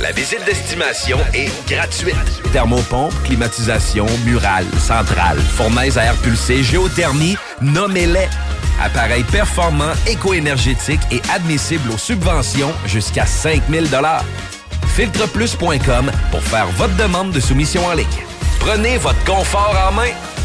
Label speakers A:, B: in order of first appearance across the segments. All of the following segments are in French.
A: La visite d'estimation est gratuite. Thermopompe, climatisation, murale, centrale, fournaise à air pulsé, géothermie, nommez-les. Appareil performant, éco-énergétique et admissible aux subventions jusqu'à 5000 Filtreplus.com pour faire votre demande de soumission en ligne. Prenez votre confort en main.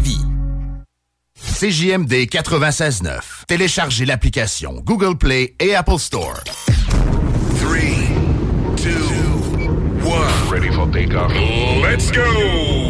B: Lévis.
C: CJMD 96.9. Téléchargez l'application Google Play et Apple Store.
A: 3, 2, 1. Ready for takeoff. Let's go!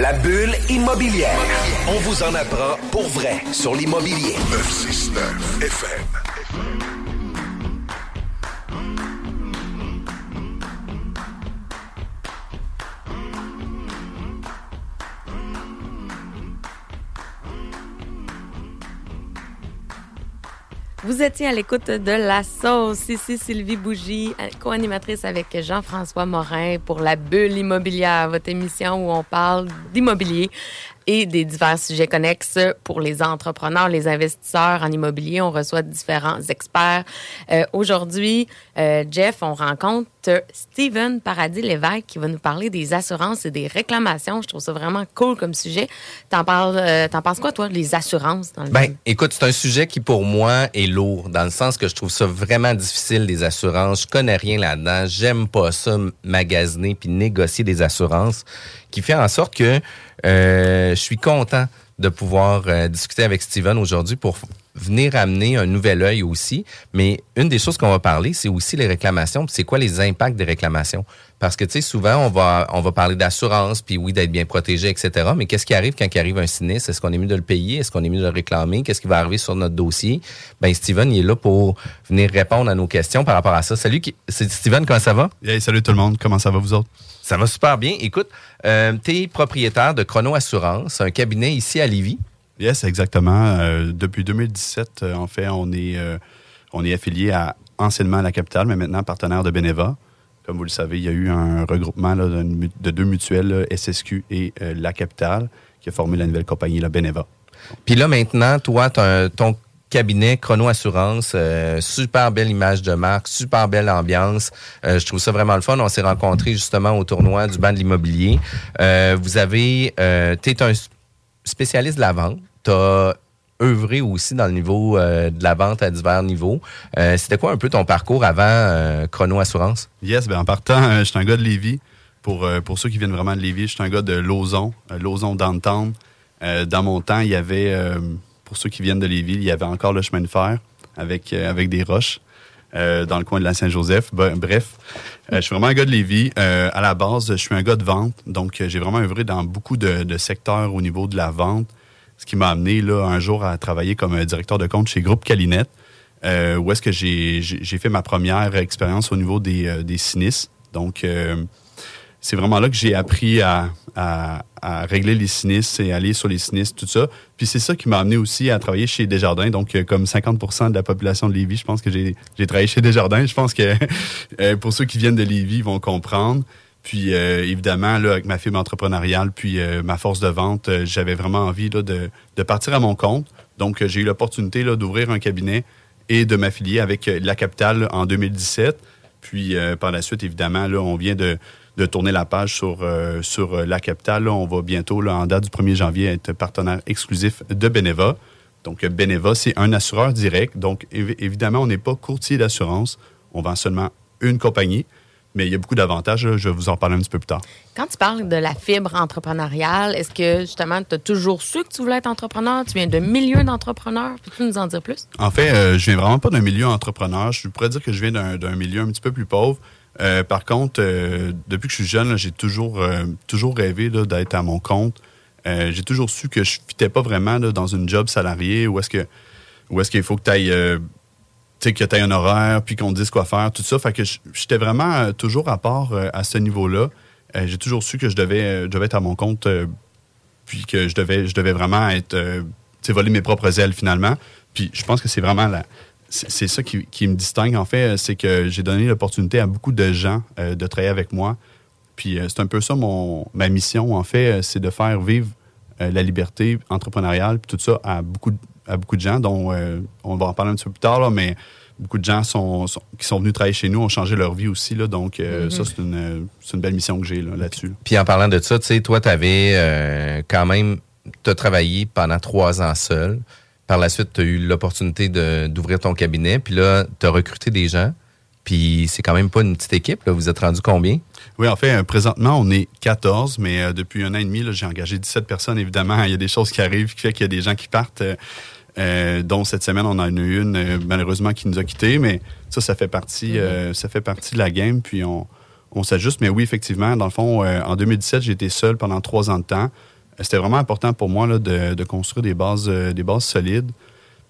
A: La bulle immobilière. On vous en apprend pour vrai sur l'immobilier. 969 FM.
D: Vous étiez à l'écoute de La Sauce. Ici Sylvie Bougie, co-animatrice avec Jean-François Morin pour La Bulle immobilière, votre émission où on parle d'immobilier et des divers sujets connexes pour les entrepreneurs, les investisseurs en immobilier. On reçoit différents experts. Euh, Aujourd'hui, euh, Jeff, on rencontre Steven Paradis-Lévesque qui va nous parler des assurances et des réclamations. Je trouve ça vraiment cool comme sujet. T'en parles, euh, t'en penses quoi, toi, les assurances? Dans le
E: Ben, écoute, c'est un sujet qui, pour moi, est lourd, dans le sens que je trouve ça vraiment difficile, les assurances. Je connais rien là-dedans. J'aime pas ça, magasiner puis négocier des assurances, qui fait en sorte que euh, je suis content de pouvoir euh, discuter avec Steven aujourd'hui pour venir amener un nouvel œil aussi. Mais une des choses qu'on va parler, c'est aussi les réclamations. C'est quoi les impacts des réclamations? Parce que, tu sais, souvent, on va, on va parler d'assurance, puis oui, d'être bien protégé, etc. Mais qu'est-ce qui arrive quand il arrive un sinistre? Est-ce qu'on est mieux de le payer? Est-ce qu'on est mieux de le réclamer? Qu'est-ce qui va arriver sur notre dossier? Ben, Steven, il est là pour venir répondre à nos questions par rapport à ça. Salut, qui- c'est Steven, comment ça va?
F: Hey, salut tout le monde, comment ça va vous autres?
E: Ça va super bien. Écoute, euh, tu es propriétaire de Chrono Assurance, un cabinet ici à Lévis.
F: Yes, exactement. Euh, depuis 2017, euh, en fait, on est, euh, on est affilié à anciennement à la capitale, mais maintenant partenaire de Beneva. Comme vous le savez, il y a eu un regroupement de deux mutuelles, SSQ et la capitale, qui a formé la nouvelle compagnie, la Beneva.
E: Puis là, maintenant, toi, ton cabinet Chrono Assurance, super belle image de marque, super belle ambiance. Je trouve ça vraiment le fun. On s'est rencontrés justement au tournoi du banc de l'immobilier. Vous avez, tu es un spécialiste de la vente. Tu as œuvré aussi dans le niveau euh, de la vente à divers niveaux. Euh, C'était quoi un peu ton parcours avant euh, Chrono Assurance?
F: Yes, ben en partant, je suis un gars de Lévis. Pour, pour ceux qui viennent vraiment de Lévis, je suis un gars de Lauson, Lauson downtown. Dans mon temps, il y avait, pour ceux qui viennent de Lévis, il y avait encore le chemin de fer avec, avec des roches euh, dans le coin de la Saint-Joseph. Bref, euh, je suis vraiment un gars de Lévis. Euh, à la base, je suis un gars de vente, donc euh, j'ai vraiment œuvré dans beaucoup de, de secteurs au niveau de la vente, ce qui m'a amené là, un jour à travailler comme euh, directeur de compte chez Groupe Calinette, euh, où est-ce que j'ai fait ma première expérience au niveau des, des sinistres. Donc, c'est vraiment là que j'ai appris à, régler les sinistres et aller sur les sinistres, tout ça. Puis c'est ça qui m'a amené aussi à travailler chez Desjardins. Donc, euh, comme 50% de la population de Lévis, je pense que j'ai travaillé chez Desjardins. Je pense que euh, pour ceux qui viennent de Lévis, ils vont comprendre. Puis euh, évidemment, là, avec ma fibre entrepreneuriale, puis euh, ma force de vente, j'avais vraiment envie là, de, partir à mon compte. Donc, j'ai eu l'opportunité d'ouvrir un cabinet et de m'affilier avec la capitale en 2017. Puis par la suite, évidemment, là, on vient de, de tourner la page sur, euh, sur euh, la capitale. Là, on va bientôt, là, en date du 1er janvier, être partenaire exclusif de Beneva. Donc, Beneva, c'est un assureur direct. Donc, évi- évidemment, on n'est pas courtier d'assurance. On vend seulement une compagnie. Mais il y a beaucoup d'avantages. Je vais vous en parler un petit peu plus tard.
D: Quand tu parles de la fibre entrepreneuriale, est-ce que justement, tu as toujours su que tu voulais être entrepreneur? Tu viens d'un milieu d'entrepreneurs? Peux-tu nous en dire plus?
F: En fait, euh, je viens vraiment pas d'un milieu entrepreneur. Je pourrais dire que je viens d'un milieu un petit peu plus pauvre. Euh, par contre, euh, depuis que je suis jeune, j'ai toujours, toujours rêvé d'être à mon compte. j'ai toujours su que je ne fitais pas vraiment dans une job salariée où est-ce est-ce qu'il faut que tu ailles que tu un horaire, puis qu'on te dise quoi faire, tout ça. Fait que j'étais vraiment euh, toujours à part euh, à ce niveau-là. Euh, j'ai toujours su que je devais, devais être à mon compte, puis que je devais, je devais vraiment être, voler mes propres ailes finalement. Puis je pense que c'est vraiment la, c'est ça qui, me distingue en fait, c'est que j'ai donné l'opportunité à beaucoup de gens de travailler avec moi. Puis c'est un peu ça mon, ma mission en fait, c'est de faire vivre la liberté entrepreneuriale, puis tout ça à beaucoup de à beaucoup de gens, dont euh, on va en parler un petit peu plus tard, là, mais beaucoup de gens sont, qui sont venus travailler chez nous ont changé leur vie aussi. Là, donc, euh, mm-hmm. ça, c'est une, une, belle mission que j'ai là-dessus.
E: Puis en parlant de ça, tu sais, toi, tu avais euh, quand même tu as travaillé pendant trois ans seul. Par la suite, tu as eu l'opportunité d'ouvrir ton cabinet. Puis là, tu as recruté des gens. Puis c'est quand même pas une petite équipe. Là. Vous êtes rendu combien?
F: Oui, en fait, présentement, on est 14, mais depuis un an et demi, j'ai engagé 17 personnes. Évidemment, il y a des choses qui arrivent qui fait qu'il y a des gens qui partent. Euh, dont cette semaine on en a eu une euh, malheureusement qui nous a quittés, mais ça, ça fait partie, euh, ça fait partie de la game, puis on, on s'ajuste. Mais oui, effectivement, dans le fond, en 2017, j'ai été seul pendant trois ans de temps. C'était vraiment important pour moi là, de, construire des bases, des bases solides.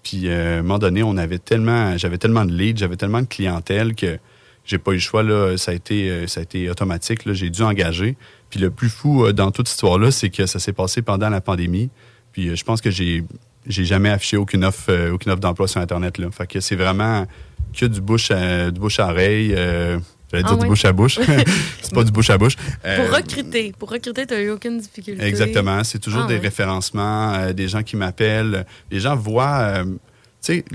F: Puis à un moment donné, on avait tellement, j'avais tellement de leads, j'avais tellement de clientèle que j'ai pas eu le choix. Là, ça a été, ça a été automatique. J'ai dû engager. Puis le plus fou dans toute cette histoire-là, c'est que ça s'est passé pendant la pandémie. Puis je pense que j'ai j'ai jamais affiché aucune offre, euh, offre d'emploi sur Internet. Là. Fait que c'est vraiment que du bouche à, du oreille. Euh, J'allais dire ah du bouche à bouche. c'est pas du bouche à bouche.
D: Euh, pour recruter. Pour recruter, tu n'as eu aucune difficulté.
F: Exactement. C'est toujours ah des référencements, euh, des gens qui m'appellent. Les gens voient. tu sais,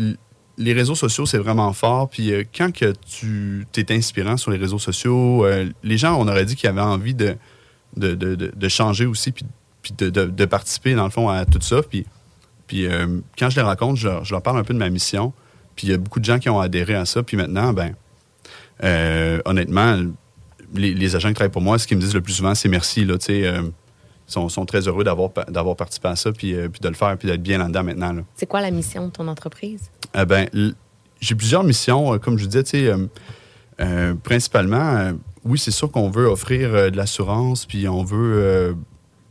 F: les réseaux sociaux, c'est vraiment fort. Puis quand que tu es inspirant sur les réseaux sociaux, les gens, on aurait dit qu'ils avaient envie de, de, de, de, changer aussi, puis, puis de, de, participer, dans le fond, à tout ça. Puis puis euh, quand je les raconte, je, leur parle un peu de ma mission. Puis il y a beaucoup de gens qui ont adhéré à ça. Puis maintenant, ben, euh, honnêtement, les, agents qui travaillent pour moi, ce qu'ils me disent le plus souvent, c'est merci. Là, euh, ils sont, sont, très heureux d'avoir, d'avoir participé à ça, puis, puis de le faire, puis d'être bien là-dedans maintenant.
D: C'est quoi la mission de ton entreprise?
F: ben, j'ai plusieurs missions. Comme je vous disais, principalement, oui, c'est sûr qu'on veut offrir de l'assurance, puis on veut,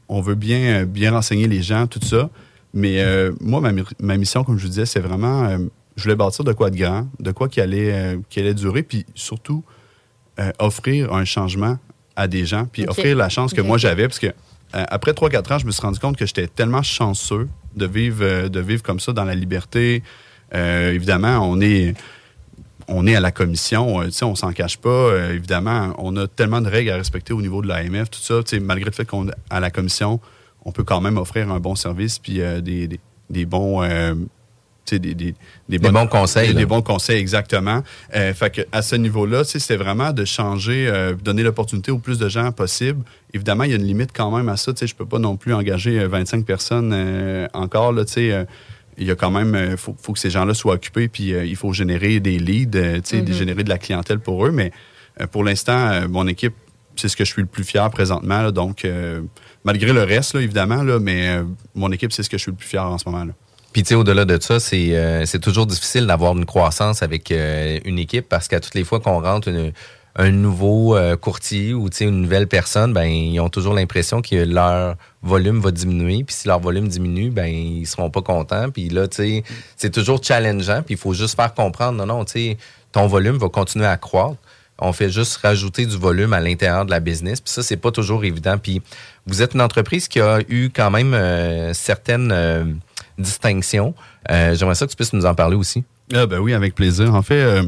F: on veut bien, bien renseigner les gens, tout ça. Mais euh, moi, ma, mission, comme je vous disais, c'est vraiment, euh, je voulais bâtir de quoi de grand, de quoi qui allait, euh, qui allait durer, puis surtout offrir un changement à des gens, puis offrir la chance que moi j'avais, parce que après 3-4 ans, je me suis rendu compte que j'étais tellement chanceux de vivre, de vivre comme ça dans la liberté. évidemment, on est on est à la commission, sais, on s'en cache pas. évidemment, on a tellement de règles à respecter au niveau de l'AMF, tout ça. Malgré le fait qu'on est à la commission, on peut quand même offrir un bon service puis euh, des, des, bons. Euh, des, des,
E: des, bons conseils.
F: Des, bons conseils, exactement. Euh, fait que à ce niveau-là, c'était vraiment de changer, donner l'opportunité au plus de gens possible. Évidemment, il y a une limite quand même à ça. Je ne peux pas non plus engager 25 personnes encore. Là, il y a quand même, faut, faut que ces gens-là soient occupés, puis il faut générer des leads, mm-hmm. générer de la clientèle pour eux. Mais pour l'instant, mon équipe, c'est ce que je suis le plus fier présentement. donc, malgré le reste, évidemment, là, mais euh, mon équipe, c'est ce que je suis le plus fier en ce moment. Là.
E: Puis, tu sais, au-delà de ça, c'est euh, toujours difficile d'avoir une croissance avec euh, une équipe parce qu'à toutes les fois qu'on rentre un nouveau courtier ou une nouvelle personne, ben ils ont toujours l'impression que leur volume va diminuer. Puis si leur volume diminue, ben ils seront pas contents. Puis là, tu sais, c'est toujours challengeant. Puis il faut juste faire comprendre, non, non, tu sais, ton volume va continuer à croître. On fait juste rajouter du volume à l'intérieur de la business. Puis ça, c'est pas toujours évident. Puis vous êtes une entreprise qui a eu quand même euh, certaines euh, distinctions. Euh, j'aimerais ça que tu puisses nous en parler aussi.
F: Ah ben oui, avec plaisir. En fait,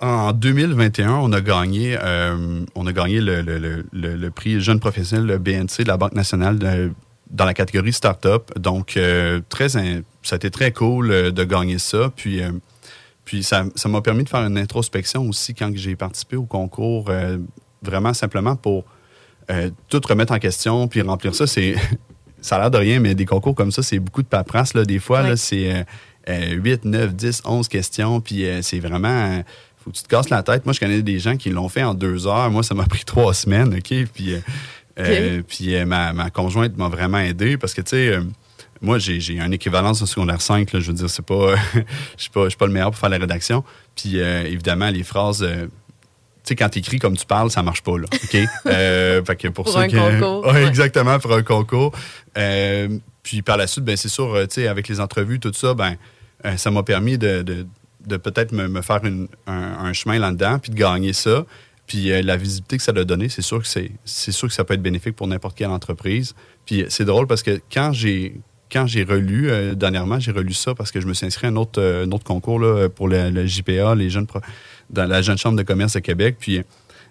F: en 2021, on a gagné, on a gagné le, prix jeune professionnel le BNC de la Banque nationale dans la catégorie startup. Donc, très, ça a été très cool de gagner ça. Puis puis ça, m'a permis de faire une introspection aussi quand j'ai participé au concours, vraiment simplement pour euh, tout remettre en question puis remplir ça, c'est ça a l'air de rien, mais des concours comme ça, c'est beaucoup de paperasse. Là. Des fois, c'est 8, 9, 10, 11 questions, puis euh, c'est vraiment faut que tu te casses la tête. Moi, je connais des gens qui l'ont fait en deux heures. Moi, ça m'a pris trois semaines, OK? Puis, euh, euh, puis ma, ma, conjointe m'a vraiment aidé parce que, tu sais, moi, j'ai un équivalence au secondaire 5. Là, je veux dire, c'est pas, je suis pas, pas le meilleur pour faire la rédaction. Puis, évidemment, les phrases tu sais, quand tu écris comme tu parles, ça marche pas, là. OK?
D: Euh, fait que pour, pour un concours.
F: Ouais, Exactement, pour un concours. Euh, puis par la suite, ben c'est sûr, tu sais, avec les entrevues, tout ça, ben ça m'a permis de, de, de peut-être me, me, faire une, un, un, chemin là-dedans, puis de gagner ça. Puis la visibilité que ça a donné, c'est sûr que c'est, c'est sûr que ça peut être bénéfique pour n'importe quelle entreprise. Puis c'est drôle parce que quand j'ai quand j'ai relu, euh, dernièrement, j'ai relu ça parce que je me suis inscrit à un autre, euh, autre concours là, pour le, JPA, les jeunes dans la Jeune Chambre de commerce de Québec. Puis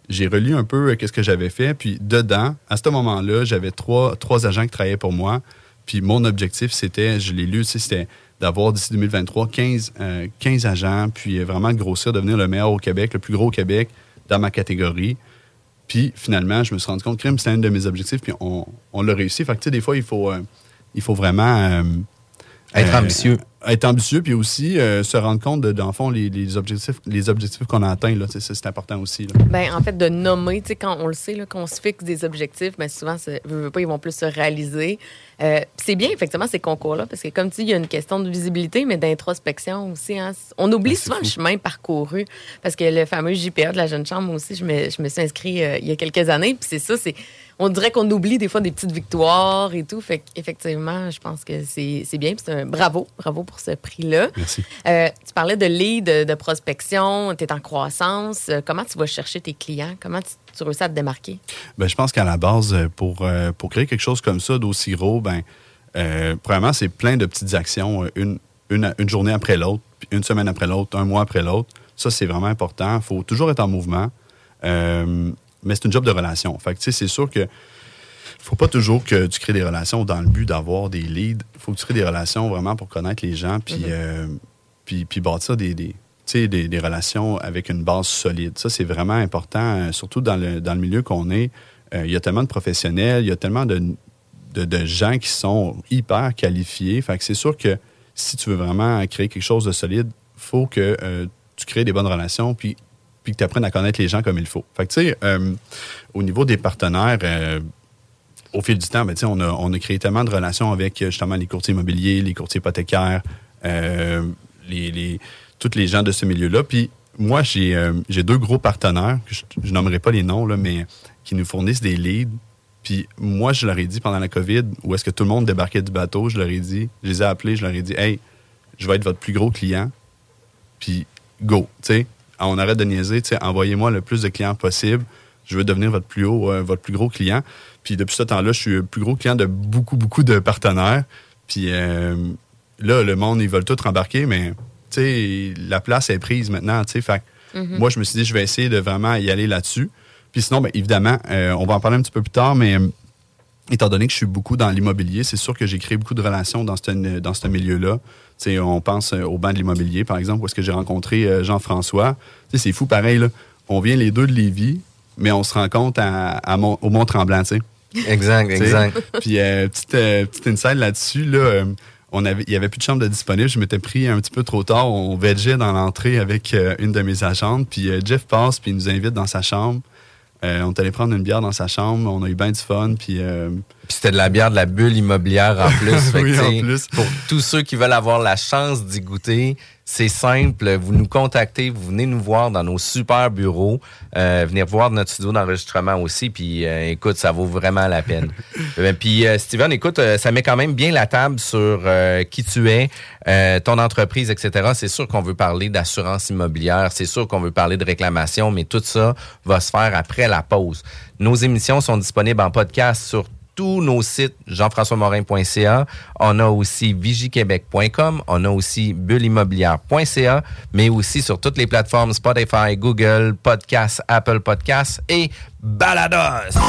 F: j'ai relu un peu euh, qu'est-ce que j'avais fait. Puis dedans, à ce moment-là, j'avais trois, trois agents qui travaillaient pour moi. Puis mon objectif, c'était, je l'ai lu, c'était d'avoir d'ici 2023 15, 15 agents, puis vraiment de grossir, devenir le meilleur au Québec, le plus gros au Québec dans ma catégorie. Puis finalement, je me suis rendu compte que c'était un de mes objectifs, puis on, on l'a réussi. Fait que tu sais, des fois, il faut il faut vraiment euh,
E: être ambitieux.
F: Euh, être ambitieux, puis aussi euh, se rendre compte, de, dans le fond, les, objectifs, les objectifs qu'on a atteints. Là, c'est, important aussi.
D: Ben, en fait, de nommer, quand on le sait, là, qu'on se fixe des objectifs, ben, souvent, pas, ils vont plus se réaliser. c'est bien, effectivement, ces concours-là, parce que comme tu dis, il y a une question de visibilité, mais d'introspection aussi. Hein. On oublie ben, souvent le chemin parcouru, parce que le fameux JPA de la Jeune Chambre, aussi, je me, je me suis inscrit il y a quelques années, puis c'est ça, c'est on dirait qu'on oublie des fois des petites victoires et tout. Fait effectivement, je pense que c'est bien. C'est un bravo, bravo pour ce prix-là.
F: Merci.
D: Euh, tu parlais de lead, de, prospection, tu es en croissance. Euh, comment tu vas chercher tes clients? Comment tu, tu réussis à te démarquer?
F: Ben, je pense qu'à la base, euh, pour, pour créer quelque chose comme ça, d'aussi gros, ben, premièrement, c'est plein de petites actions, une, une, une journée après l'autre, une semaine après l'autre, un mois après l'autre. Ça, c'est vraiment important. Il faut toujours être en mouvement mais c'est une job de relation. Fait que, c'est sûr que faut pas toujours que tu crées des relations dans le but d'avoir des leads. Il faut que tu crées des relations vraiment pour connaître les gens, puis, mm-hmm. euh, puis, puis bâtir des, des, des, des, relations avec une base solide. Ça, c'est vraiment important, euh, surtout dans le, dans le milieu qu'on est. Euh, il y a tellement de professionnels, il y a tellement de, de, gens qui sont hyper qualifiés. Fait que c'est sûr que si tu veux vraiment créer quelque chose de solide, faut que tu crées des bonnes relations, puis puis que tu apprennes à connaître les gens comme il faut. Fait que, tu sais, euh, au niveau des partenaires, euh, au fil du temps, ben, on, a, on a créé tellement de relations avec justement les courtiers immobiliers, les courtiers hypothécaires, euh, les, les, tous les gens de ce milieu-là. Puis moi, j'ai deux gros partenaires, je, ne nommerai pas les noms, là, mais qui nous fournissent des leads. Puis moi, je leur ai dit pendant la COVID, où est-ce que tout le monde débarquait du bateau, je leur ai dit, je les ai appelés, je leur ai dit, hey, je vais être votre plus gros client, puis go, tu sais on arrête de niaiser, envoyez-moi le plus de clients possible. Je veux devenir votre plus haut, euh, votre plus gros client. Puis depuis ce temps-là, je suis le plus gros client de beaucoup, beaucoup de partenaires. Puis euh, là, le monde, ils veulent tout rembarquer, mais la place est prise maintenant. Fait mm-hmm. Moi, je me suis dit, je vais essayer de vraiment y aller là-dessus. Puis sinon, bien, évidemment, euh, on va en parler un petit peu plus tard, mais étant donné que je suis beaucoup dans l'immobilier, c'est sûr que j'ai créé beaucoup de relations dans ce, dans ce milieu-là on pense euh, au banc de l'immobilier, par exemple, où est-ce que j'ai rencontré euh, Jean-François. C'est fou, pareil. Là. On vient les deux de Lévis, mais on se rencontre à, au Mont-Tremblant.
E: Exact, exact.
F: Puis, euh, petite, petite insight là-dessus, là, on avait, il n'y avait plus de chambre de disponible. Je m'étais pris un petit peu trop tard. On vegeait dans l'entrée avec une de mes agentes. Puis Jeff passe, puis il nous invite dans sa chambre. Euh, on est allé prendre une bière dans sa chambre, on a eu bien du fun, puis... Euh,
E: puis c'était de la bière de la bulle immobilière en plus.
F: oui, en plus.
E: Pour tous ceux qui veulent avoir la chance d'y goûter, c'est simple. Vous nous contactez, vous venez nous voir dans nos super bureaux, euh, venir voir notre studio d'enregistrement aussi. Puis écoute, ça vaut vraiment la peine. puis Steven, écoute, ça met quand même bien la table sur qui tu es, ton entreprise, etc. C'est sûr qu'on veut parler d'assurance immobilière, c'est sûr qu'on veut parler de réclamation, mais tout ça va se faire après la pause. Nos émissions sont disponibles en podcast sur tous nos sites jean-françois-morin.ca. On a aussi vigiquebec.com. On a aussi bulleimmobilière.ca, mais aussi sur toutes les plateformes Spotify, Google, Podcast, Apple Podcasts et Balados.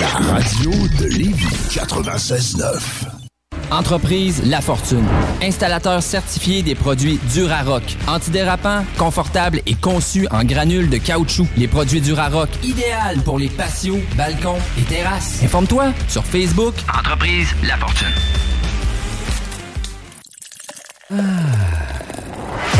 A: La radio de Lévis 96.9.
G: Entreprise La Fortune. Installateur certifié des produits Durarock. Antidérapant, confortable et conçu en granules de caoutchouc. Les produits Durarock, idéal pour les patios, balcons et terrasses. Informe-toi sur Facebook.
A: Entreprise La Fortune.
G: Ah.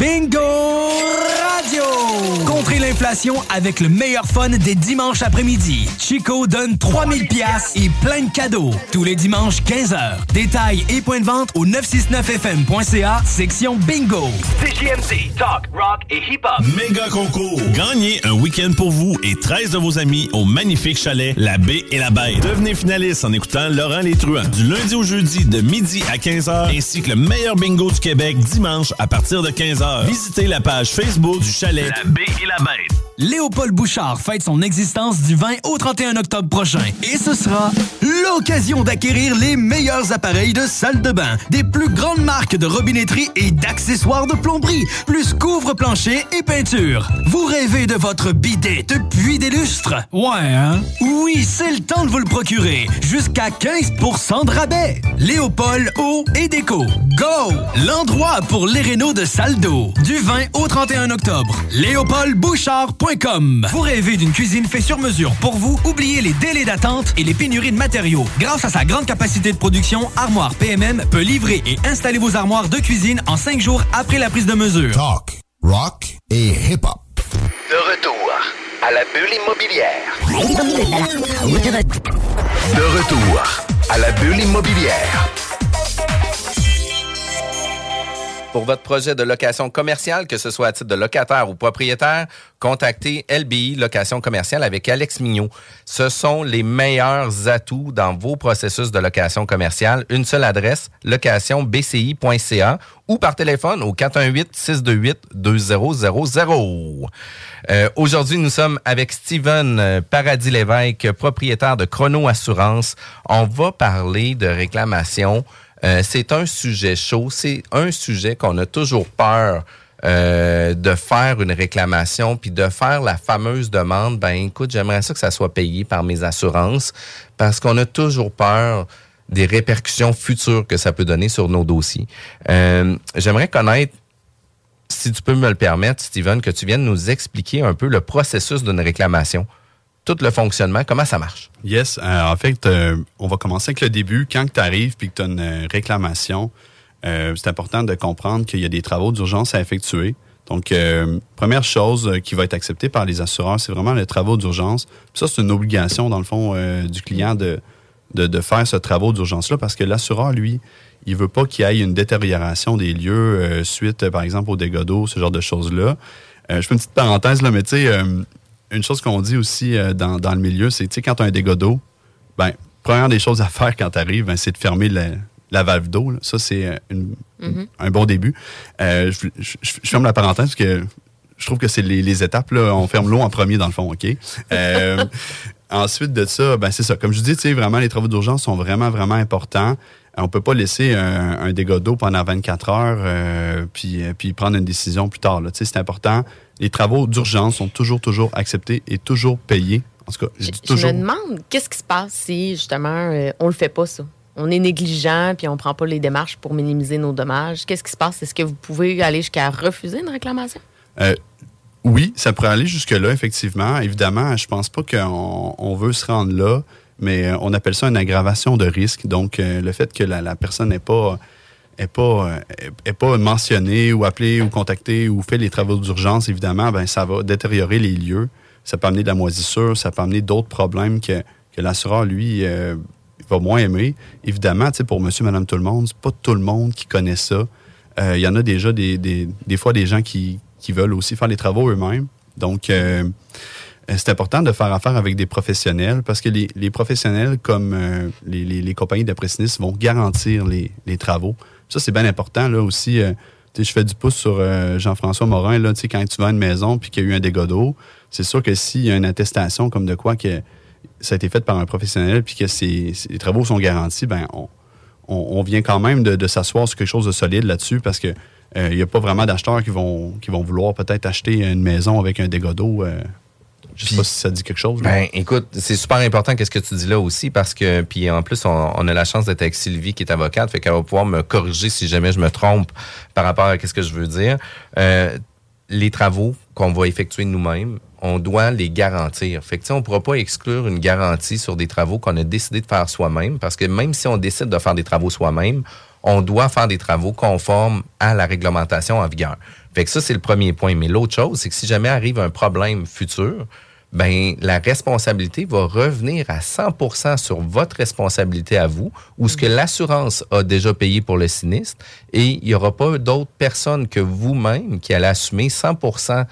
H: Bingo Radio! Contrer l'inflation avec le meilleur fun des dimanches après-midi. Chico donne 3000 pièces et plein de cadeaux. Tous les dimanches, 15h. Détails et points de vente au 969fm.ca, section Bingo.
A: CGMC, talk, rock et hip-hop.
I: Méga concours. Gagnez un week-end pour vous et 13 de vos amis au magnifique chalet La Baie et la Bête. Devenez finaliste en écoutant Laurent Les Truands du lundi au jeudi de midi à 15h ainsi que le meilleur bingo du Québec dimanche à partir de 15h. Visitez la page Facebook du chalet La Baie et la Bête.
H: Léopold Bouchard fête son existence du 20 au 31 octobre prochain. Et ce sera l'occasion d'acquérir les meilleurs appareils de salle de bain, des plus grandes marques de robinetterie et d'accessoires de plomberie, plus couvre-plancher et peinture. Vous rêvez de votre bidet depuis des lustres? Ouais, hein? Oui, c'est le temps de vous le procurer. Jusqu'à 15% de rabais. Léopold Eau et Déco. Go! L'endroit pour les rénaux de salle d'eau. Du 20 au 31 octobre. LéopoldBouchard.com. Vous rêvez d'une cuisine faite sur mesure pour vous? Oubliez les délais d'attente et les pénuries de matériaux. Grâce à sa grande capacité de production, Armoire PMM peut livrer et installer vos armoires de cuisine en 5 jours après la prise de mesure.
C: Talk, rock et hip-hop.
A: De retour à la bulle immobilière. De retour à la bulle immobilière.
E: Pour votre projet de location commerciale, que ce soit à titre de locataire ou propriétaire, contactez LBI Location Commerciale avec Alex Mignot. Ce sont les meilleurs atouts dans vos processus de location commerciale. Une seule adresse, locationbci.ca ou par téléphone au 418-628-2000. Euh, Aujourd'hui, nous sommes avec Steven euh, Paradis-Lévesque, propriétaire de Chrono Assurance. On va parler de réclamation. Euh, c'est un sujet chaud. C'est un sujet qu'on a toujours peur euh, de faire une réclamation puis de faire la fameuse demande. Ben, écoute, j'aimerais ça que ça soit payé par mes assurances parce qu'on a toujours peur des répercussions futures que ça peut donner sur nos dossiers. Euh, j'aimerais connaître si tu peux me le permettre, Steven, que tu viennes nous expliquer un peu le processus d'une réclamation, tout le fonctionnement, comment ça marche?
F: Yes. euh, en fait, euh, on va commencer avec le début. Quand tu arrives et que tu as une euh, réclamation, c'est important de comprendre qu'il y a des travaux d'urgence à effectuer. Donc, première chose qui va être acceptée par les assureurs, c'est vraiment les travaux d'urgence. Puis Ça, c'est une obligation, dans le fond, du client de, de, faire ce travaux d'urgence-là parce que l'assureur, lui, il veut pas qu'il y ait une détérioration des lieux suite, par exemple, aux dégâts d'eau, ce genre de choses-là. Je fais une petite parenthèse, là, mais tu sais, une chose qu'on dit aussi euh, dans, dans le milieu, c'est, tu sais, quand tu as un dégât d'eau, ben, première des choses à faire quand tu arrives, ben, c'est de fermer la, la valve d'eau. là. Ça, c'est euh, une- un bon début. Euh, je, je- je- ferme la parenthèse parce que je trouve que c'est les, les étapes. Là. On ferme l'eau en premier, dans le fond, OK? Euh, ensuite de ça, ben, c'est ça. Comme je dis, tu sais, vraiment, les travaux d'urgence sont vraiment, vraiment importants. On peut pas laisser un, un dégât d'eau pendant 24 heures euh, puis, euh, puis prendre une décision plus tard. là. Tu sais, C'est important. Les travaux d'urgence sont toujours, toujours acceptés et toujours payés. En tout cas, je
D: Je, me demande, qu'est-ce qui se passe si, justement, euh, on le fait pas, ça? On est négligent, puis on prend pas les démarches pour minimiser nos dommages. Qu'est-ce qui se passe? Est-ce que vous pouvez aller jusqu'à refuser une réclamation?
F: Euh, oui, ça pourrait aller jusque-là, effectivement. Évidemment, je pense pas qu'on on veut se rendre là, mais euh, on appelle ça une aggravation de risque. Donc, euh, le fait que la, la personne n'est pas pas euh, est- pas mentionnée ou appelée ou contactée ou fait les travaux d'urgence, évidemment, ben ça va détériorer les lieux. Ça peut amener de la moisissure, ça peut amener d'autres problèmes que, que l'assureur, lui, euh, va moins aimer. Évidemment, pour monsieur, madame, tout le monde, c'est pas tout le monde qui connaît ça. Euh, Il y en a déjà des, des, des fois des gens qui, qui veulent aussi faire les travaux eux-mêmes. Donc, euh, euh, c'est important de faire affaire avec des professionnels parce que les, les professionnels comme euh, les, les, compagnies d'après-sinistres vont garantir les travaux. Ça, c'est bien important. Là aussi, euh, je fais du pouce sur euh, Jean-François Morin. Là, quand tu vas une maison puis qu'il y a eu un dégât d'eau, c'est sûr que s'il y a une attestation comme de quoi que ça a été fait par un professionnel puis que ces travaux sont garantis, ben on, on, vient quand même de, s'asseoir sur quelque chose de solide là-dessus parce que euh, il n'y a pas vraiment d'acheteurs qui vont, qui vont vouloir peut-être acheter une maison avec un dégât d'eau. euh, je sais pas si ça dit quelque chose.
E: Ben, écoute, c'est super important qu'est-ce que tu dis là aussi parce que puis en plus on, on a la chance d'être avec Sylvie qui est avocate, fait qu'elle va pouvoir me corriger si jamais je me trompe par rapport à qu'est-ce que je veux dire. Euh, les travaux qu'on va effectuer nous-mêmes, on doit les garantir. Fait que, on ne pourra pas exclure une garantie sur des travaux qu'on a décidé de faire soi-même, parce que même si on décide de faire des travaux soi-même, on doit faire des travaux conformes à la réglementation en vigueur. Fait que ça, c'est le premier point. Mais l'autre chose, c'est que si jamais arrive un problème futur, ben la responsabilité va revenir à 100% sur votre responsabilité à vous, ou ce que l'assurance a déjà payé pour le sinistre, et il n'y aura pas d'autres personnes que vous-même qui allez assumer 100%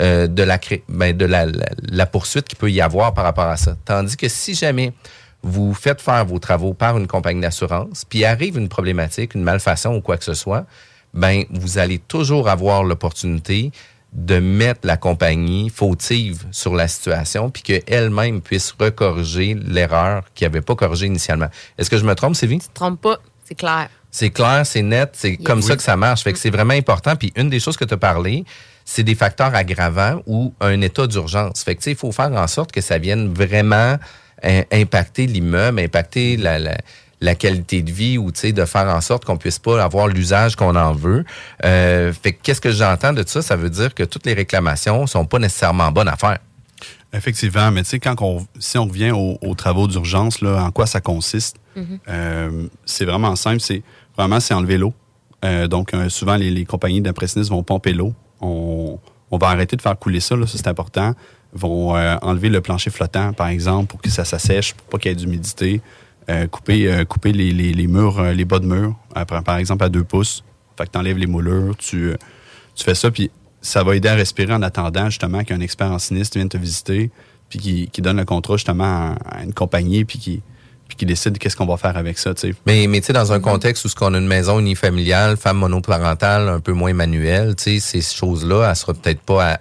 E: euh, de, la, ben, de la, la, poursuite qu'il peut y avoir par rapport à ça. Tandis que si jamais vous faites faire vos travaux par une compagnie d'assurance, puis arrive une problématique, une malfaçon ou quoi que ce soit, ben vous allez toujours avoir l'opportunité de mettre la compagnie fautive sur la situation, puis qu'elle-même puisse recorriger l'erreur qui n'avait pas corrigé initialement. Est-ce que je me trompe, Sylvie?
D: Tu te trompes pas, c'est clair.
E: C'est clair, c'est net, c'est comme ça que ça marche. Fait que c'est vraiment important. Puis une des choses que tu as parlé, c'est des facteurs aggravants ou un état d'urgence. Fait que il faut faire en sorte que ça vienne vraiment euh, impacter l'immeuble, impacter la, la la qualité de vie ou de faire en sorte qu'on puisse pas avoir l'usage qu'on en veut. Euh, fait qu'est-ce que j'entends de ça? Ça veut dire que toutes les réclamations sont pas nécessairement bonnes à faire.
F: Effectivement, mais tu sais, quand on, si on revient aux, travaux d'urgence, là, en quoi ça consiste, mm-hmm. euh, c'est vraiment simple. C'est vraiment c'est enlever l'eau. Euh, donc, souvent, les, les compagnies d'impressionnistes vont pomper l'eau. On, on, va arrêter de faire couler ça, là, ça c'est important. Vont enlever le plancher flottant, par exemple, pour que ça s'assèche, pour pas qu'il y ait d'humidité. Euh, couper, euh, couper les, les, murs, euh, les bas de mur, par exemple à deux pouces. Fait que tu enlèves les moulures, tu, tu fais ça, puis ça va aider à respirer en attendant justement qu'un expert en sinistre vienne te visiter, puis qui, qui donne le contrat justement à, une compagnie, puis qui, puis qui décide qu'est-ce qu'on va faire avec ça. sais.
E: Mais, mais tu sais, dans un contexte où ce qu'on a une maison unifamiliale, femme monoparentale, un peu moins manuelle, tu sais, ces choses-là, elle sera peut-être pas à,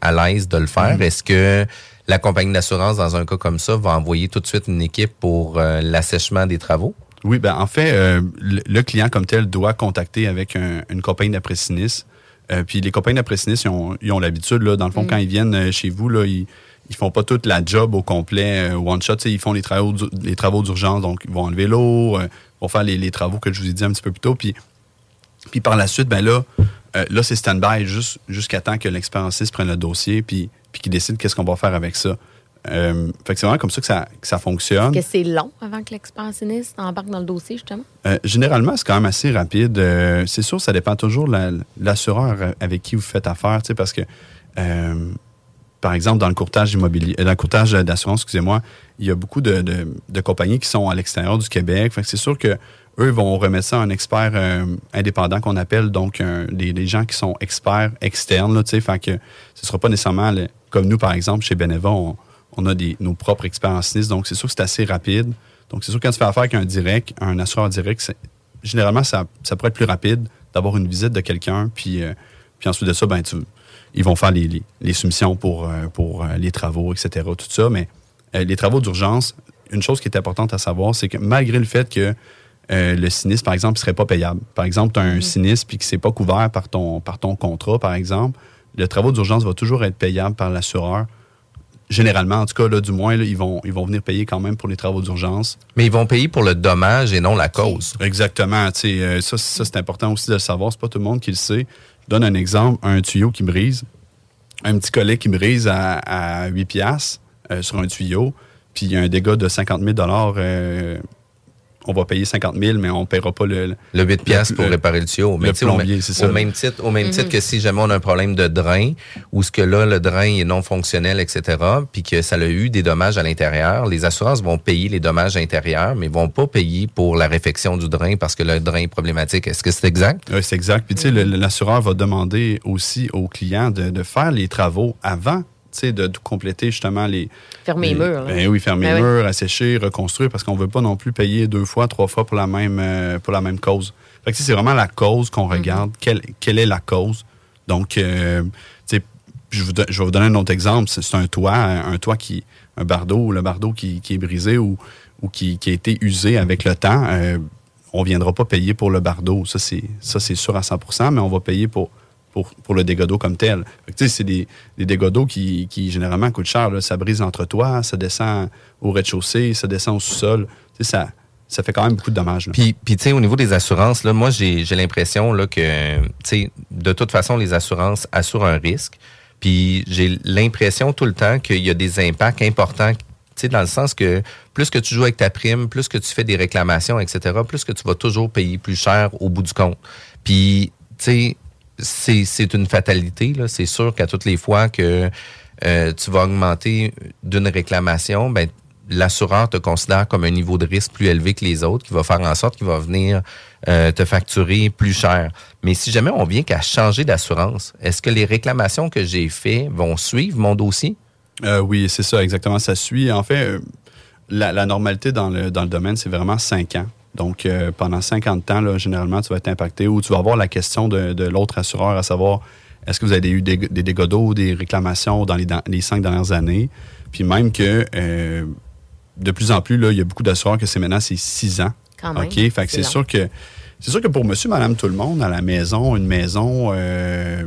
E: à l'aise de le faire. Mm. Est-ce que la compagnie d'assurance, dans un cas comme ça, va envoyer tout de suite une équipe pour euh, l'assèchement des travaux?
F: Oui, ben en fait, euh, le, client comme tel doit contacter avec une compagnie d'après-sinistre. Euh, puis les compagnies d'après-sinistre, ils ont, l'habitude, là, dans le fond, mm. quand ils viennent chez vous, là, ils, ils font pas toute la job au complet, one shot. Ils font les travaux, les travaux d'urgence, donc ils vont enlever l'eau, vont faire les, travaux que je vous ai dit un petit peu plus tôt. Puis, puis par la suite, ben là, là c'est stand-by jusqu'à temps que l'expérience prenne le dossier. Puis puis qui décide qu'est-ce qu'on va faire avec ça. Euh, fait que c'est vraiment comme ça que ça, que ça fonctionne.
D: Est-ce que c'est long avant que l'expansionniste embarque dans le dossier, justement?
F: Euh, généralement, c'est quand même assez rapide. Euh, c'est sûr, ça dépend toujours de l'assureur avec qui vous faites affaire, parce que, par exemple, dans le courtage immobilier, dans le courtage d'assurance, excusez-moi, il y a beaucoup de, de, compagnies qui sont à l'extérieur du Québec. Fait que c'est sûr que eux vont remettre ça à un expert indépendant qu'on appelle donc des, gens qui sont experts externes. Là, fait que ce ne sera pas nécessairement comme nous, par exemple, chez Beneva, on, a des, nos propres experts en sinistre, donc c'est sûr que c'est assez rapide. Donc, c'est sûr que quand tu fais affaire avec un direct, un assureur direct, généralement, ça, ça pourrait être plus rapide d'avoir une visite de quelqu'un, puis, euh, puis ensuite de ça, ben, tu, ils vont faire les, les, soumissions pour, euh, pour euh, les travaux, etc., tout ça. Mais les travaux d'urgence, une chose qui est importante à savoir, c'est que malgré le fait que le sinistre, par exemple, ne serait pas payable. Par exemple, tu as un mm-hmm. sinistre puis que c'est pas couvert par ton, par ton contrat, par exemple, le travaux d'urgence va toujours être payable par l'assureur. Généralement, en tout cas, là, du moins, ils, vont, ils vont venir payer quand même pour les travaux d'urgence.
E: Mais ils vont payer pour le dommage et non la cause.
F: Exactement. Euh, ça, ça c'est important aussi de le savoir. C'est pas tout le monde qui le sait. Je donne un exemple. Un tuyau qui brise. Un petit collet qui brise à, à 8 piastres euh, sur un tuyau. Puis il y a un dégât de 50 000 euh, on va payer 50 000, mais on ne paiera pas le...
E: Le 8 piastres pour réparer le tuyau.
F: Mais le plombier, c'est ça.
E: Au même titre, au même titre mm-hmm. que si jamais on a un problème de drain, ou ce que là, le drain est non fonctionnel, etc., puis que ça a eu des dommages à l'intérieur, les assurances vont payer les dommages intérieurs, mais vont pas payer pour la réfection du drain parce que le drain est problématique. Est-ce que c'est exact?
F: Oui, c'est exact. Puis, tu sais, mm-hmm. l'assureur va demander aussi aux clients de faire les travaux avant de, compléter justement les.
D: Fermer les, murs.
F: Ben oui, fermer ben les murs, assécher, reconstruire, parce qu'on ne veut pas non plus payer deux fois, trois fois pour la même, euh, pour la même cause. Fait que c'est vraiment la cause qu'on mm-hmm. regarde. quelle, quelle, est la cause? Donc, euh, je, je vais vous donner un autre exemple. C'est un toit, un toit qui. un bardeau, le bardeau qui, qui est brisé ou, ou qui, qui, a été usé avec le temps. Euh, on ne viendra pas payer pour le bardeau. Ça, c'est sûr à 100% mais on va payer pour pour, le dégât d'eau comme tel. C'est des, des dégâts d'eau qui, généralement coûtent cher. Ça brise l'entre-toit, ça descend au rez-de-chaussée, ça descend au sous-sol. Ça, ça fait quand même beaucoup de dommages.
E: Puis, au niveau des assurances, moi, j'ai l'impression que, tu de toute façon, les assurances assurent un risque. Puis j'ai l'impression tout le temps qu'il y a des impacts importants, dans le sens que plus que tu joues avec ta prime, plus que tu fais des réclamations, etc., plus que tu vas toujours payer plus cher au bout du compte. Puis, tu sais, c'est une fatalité. C'est sûr qu'à toutes les fois que euh, tu vas augmenter d'une réclamation, ben l'assureur te considère comme un niveau de risque plus élevé que les autres, qui va faire en sorte qu'il va venir euh, te facturer plus cher. Mais si jamais on vient qu'à changer d'assurance, est-ce que les réclamations que j'ai faites vont suivre mon dossier?
F: Euh, oui, c'est ça, exactement. Ça suit. En fait, euh, la, la normalité dans le, dans le domaine, c'est vraiment cinq ans. Donc, euh, pendant 50 ans, là, généralement, tu vas être impacté ou tu vas avoir la question de, de l'autre assureur, à savoir, est-ce que vous avez eu des, des dégâts d'eau, des réclamations dans les, dans les cinq dernières années? Puis même que, euh, de plus en plus, là, il y a beaucoup d'assureurs que c'est maintenant, c'est six ans.
D: Quand même,
F: OK? Fait que
D: c'est
F: c'est sûr que c'est sûr que pour monsieur, madame, tout le monde, à la maison, une maison, euh,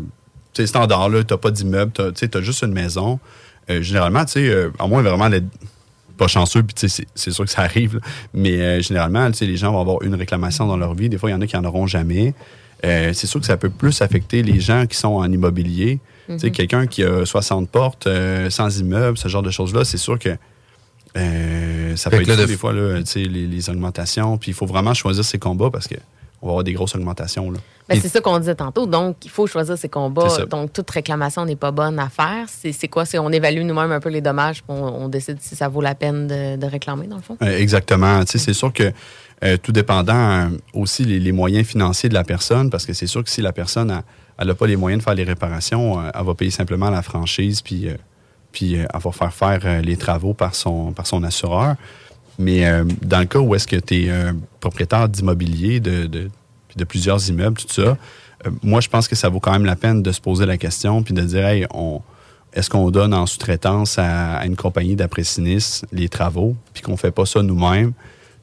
F: tu sais, standard, là, t'as pas d'immeuble, t'as, tu t'as juste une maison. Euh, généralement, tu sais, euh, à moins vraiment d'être pas chanceux, puis tu sais, c'est, sûr que ça arrive, là. mais euh, généralement, tu sais, les gens vont avoir une réclamation dans leur vie. Des fois, il y en a qui en auront jamais. Euh, c'est sûr que ça peut plus affecter les gens qui sont en immobilier. Tu sais,
D: Mhm.
F: quelqu'un qui a 60 portes, euh, sans immeuble, ce genre de choses-là, c'est sûr que euh, ça
E: Fait
F: peut
E: que
F: être
E: là, de-
F: des fois là, tu sais, les, les augmentations. Puis il faut vraiment choisir ses combats parce que on va avoir des grosses augmentations. Là.
D: Ben, c'est ça qu'on disait tantôt. Donc, il faut choisir ses combats. Donc, toute réclamation n'est pas bonne à faire. C'est quoi? C'est on évalue nous-mêmes un peu les dommages, on, on décide si ça vaut la peine de, de réclamer, dans le fond.
F: Euh, exactement. Tu sais, c'est sûr que euh, tout dépendant euh, aussi les, les moyens financiers de la personne, parce que c'est sûr que si la personne n'a pas les moyens de faire les réparations, elle va payer simplement la franchise, puis, puis elle va faire faire les travaux par son, par son assureur. Mais euh, dans le cas où est-ce que tu es propriétaire d'immobilier, de, de, de plusieurs immeubles, tout ça, euh, moi, je pense que ça vaut quand même la peine de se poser la question, puis de dire, hey, on, est-ce qu'on donne en sous-traitance à, à une compagnie d'après-sinistre les travaux, puis qu'on fait pas ça nous-mêmes?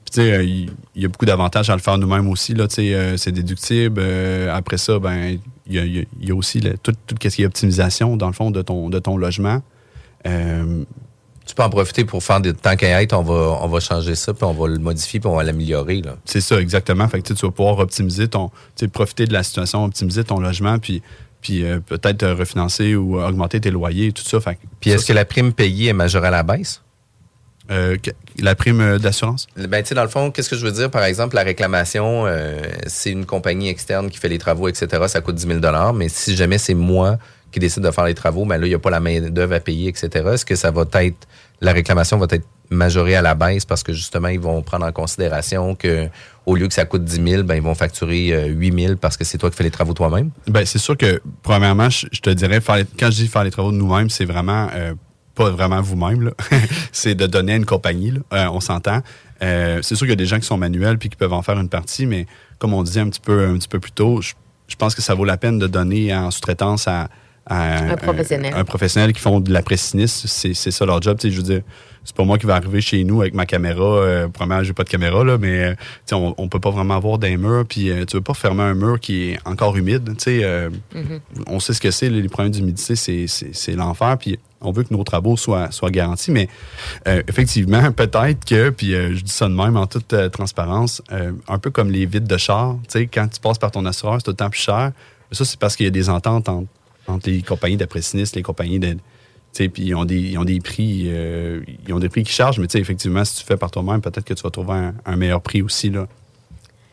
F: Puis, tu sais, euh, il y, a beaucoup d'avantages à le faire nous-mêmes aussi. Là, tu sais, euh, c'est déductible. Euh, après ça, ben, il y a, y y a aussi le- tout, tout ce qui est optimisation, dans le fond, de ton, de ton logement. Euh,
E: peux en profiter pour faire des tant qu'à être, on va, on va changer ça, puis on va le modifier, puis on va l'améliorer.
F: C'est ça, exactement. Fait que tu vas pouvoir optimiser ton. Profiter de la situation, optimiser ton logement, puis, puis euh, peut-être euh, refinancer ou augmenter tes loyers, tout ça. Fait
E: Puis est-ce que la prime payée est majorée à la baisse?
F: Euh, la prime d'assurance?
E: Ben, tu sais, dans le fond, qu'est-ce que je veux dire? Par exemple, la réclamation, c'est une compagnie externe qui fait les travaux, etc. Ça coûte 10 000 Mais si jamais c'est moi qui décide de faire les travaux, ben là, il n'y a pas la main-d'œuvre à payer, etc. Est-ce que ça va être, la réclamation va être majorée à la baisse parce que justement, ils vont prendre en considération que au lieu que ça coûte 10 000, ben, ils vont facturer euh, 8 000 parce que c'est toi qui fais les travaux toi-même?
F: Ben, c'est sûr que, premièrement, je, te dirais, quand je dis faire les travaux de nous-mêmes, c'est vraiment euh, pas vraiment vous-même. c'est de donner à une compagnie, là. Euh, on s'entend. Euh, c'est sûr qu'il y a des gens qui sont manuels puis qui peuvent en faire une partie, mais comme on disait un petit peu, un petit peu plus tôt, je pense que ça vaut la peine de donner en sous-traitance à, à
D: Un professionnel.
F: Un, professionnel qui font de l'après-sinistre. C'est, c'est ça leur job. Je veux dire, c'est pas moi qui vais arriver chez nous avec ma caméra. Euh, premièrement, j'ai pas de caméra, là, mais euh, on, on peut pas vraiment avoir des murs. Puis euh, tu veux pas fermer un mur qui est encore humide. Euh,
D: Mhm.
F: on sait ce que c'est, les problèmes d'humidité, c'est, c'est, c'est l'enfer. Puis on veut que nos travaux soient, soient garantis. Mais euh, effectivement, peut-être que, puis euh, je dis ça de même en toute euh, transparence, un peu comme les vides de char, tu sais, quand tu passes par ton assureur, c'est tout le temps plus cher. Mais ça, c'est parce qu'il y a des ententes entre, entre les compagnies d'après-sinistre, les compagnies de. Puis ils ont des, ils ont des prix, euh, ils ont des prix qui chargent, mais tu sais, effectivement, si tu fais par toi-même, peut-être que tu vas trouver un, un meilleur prix aussi. Là.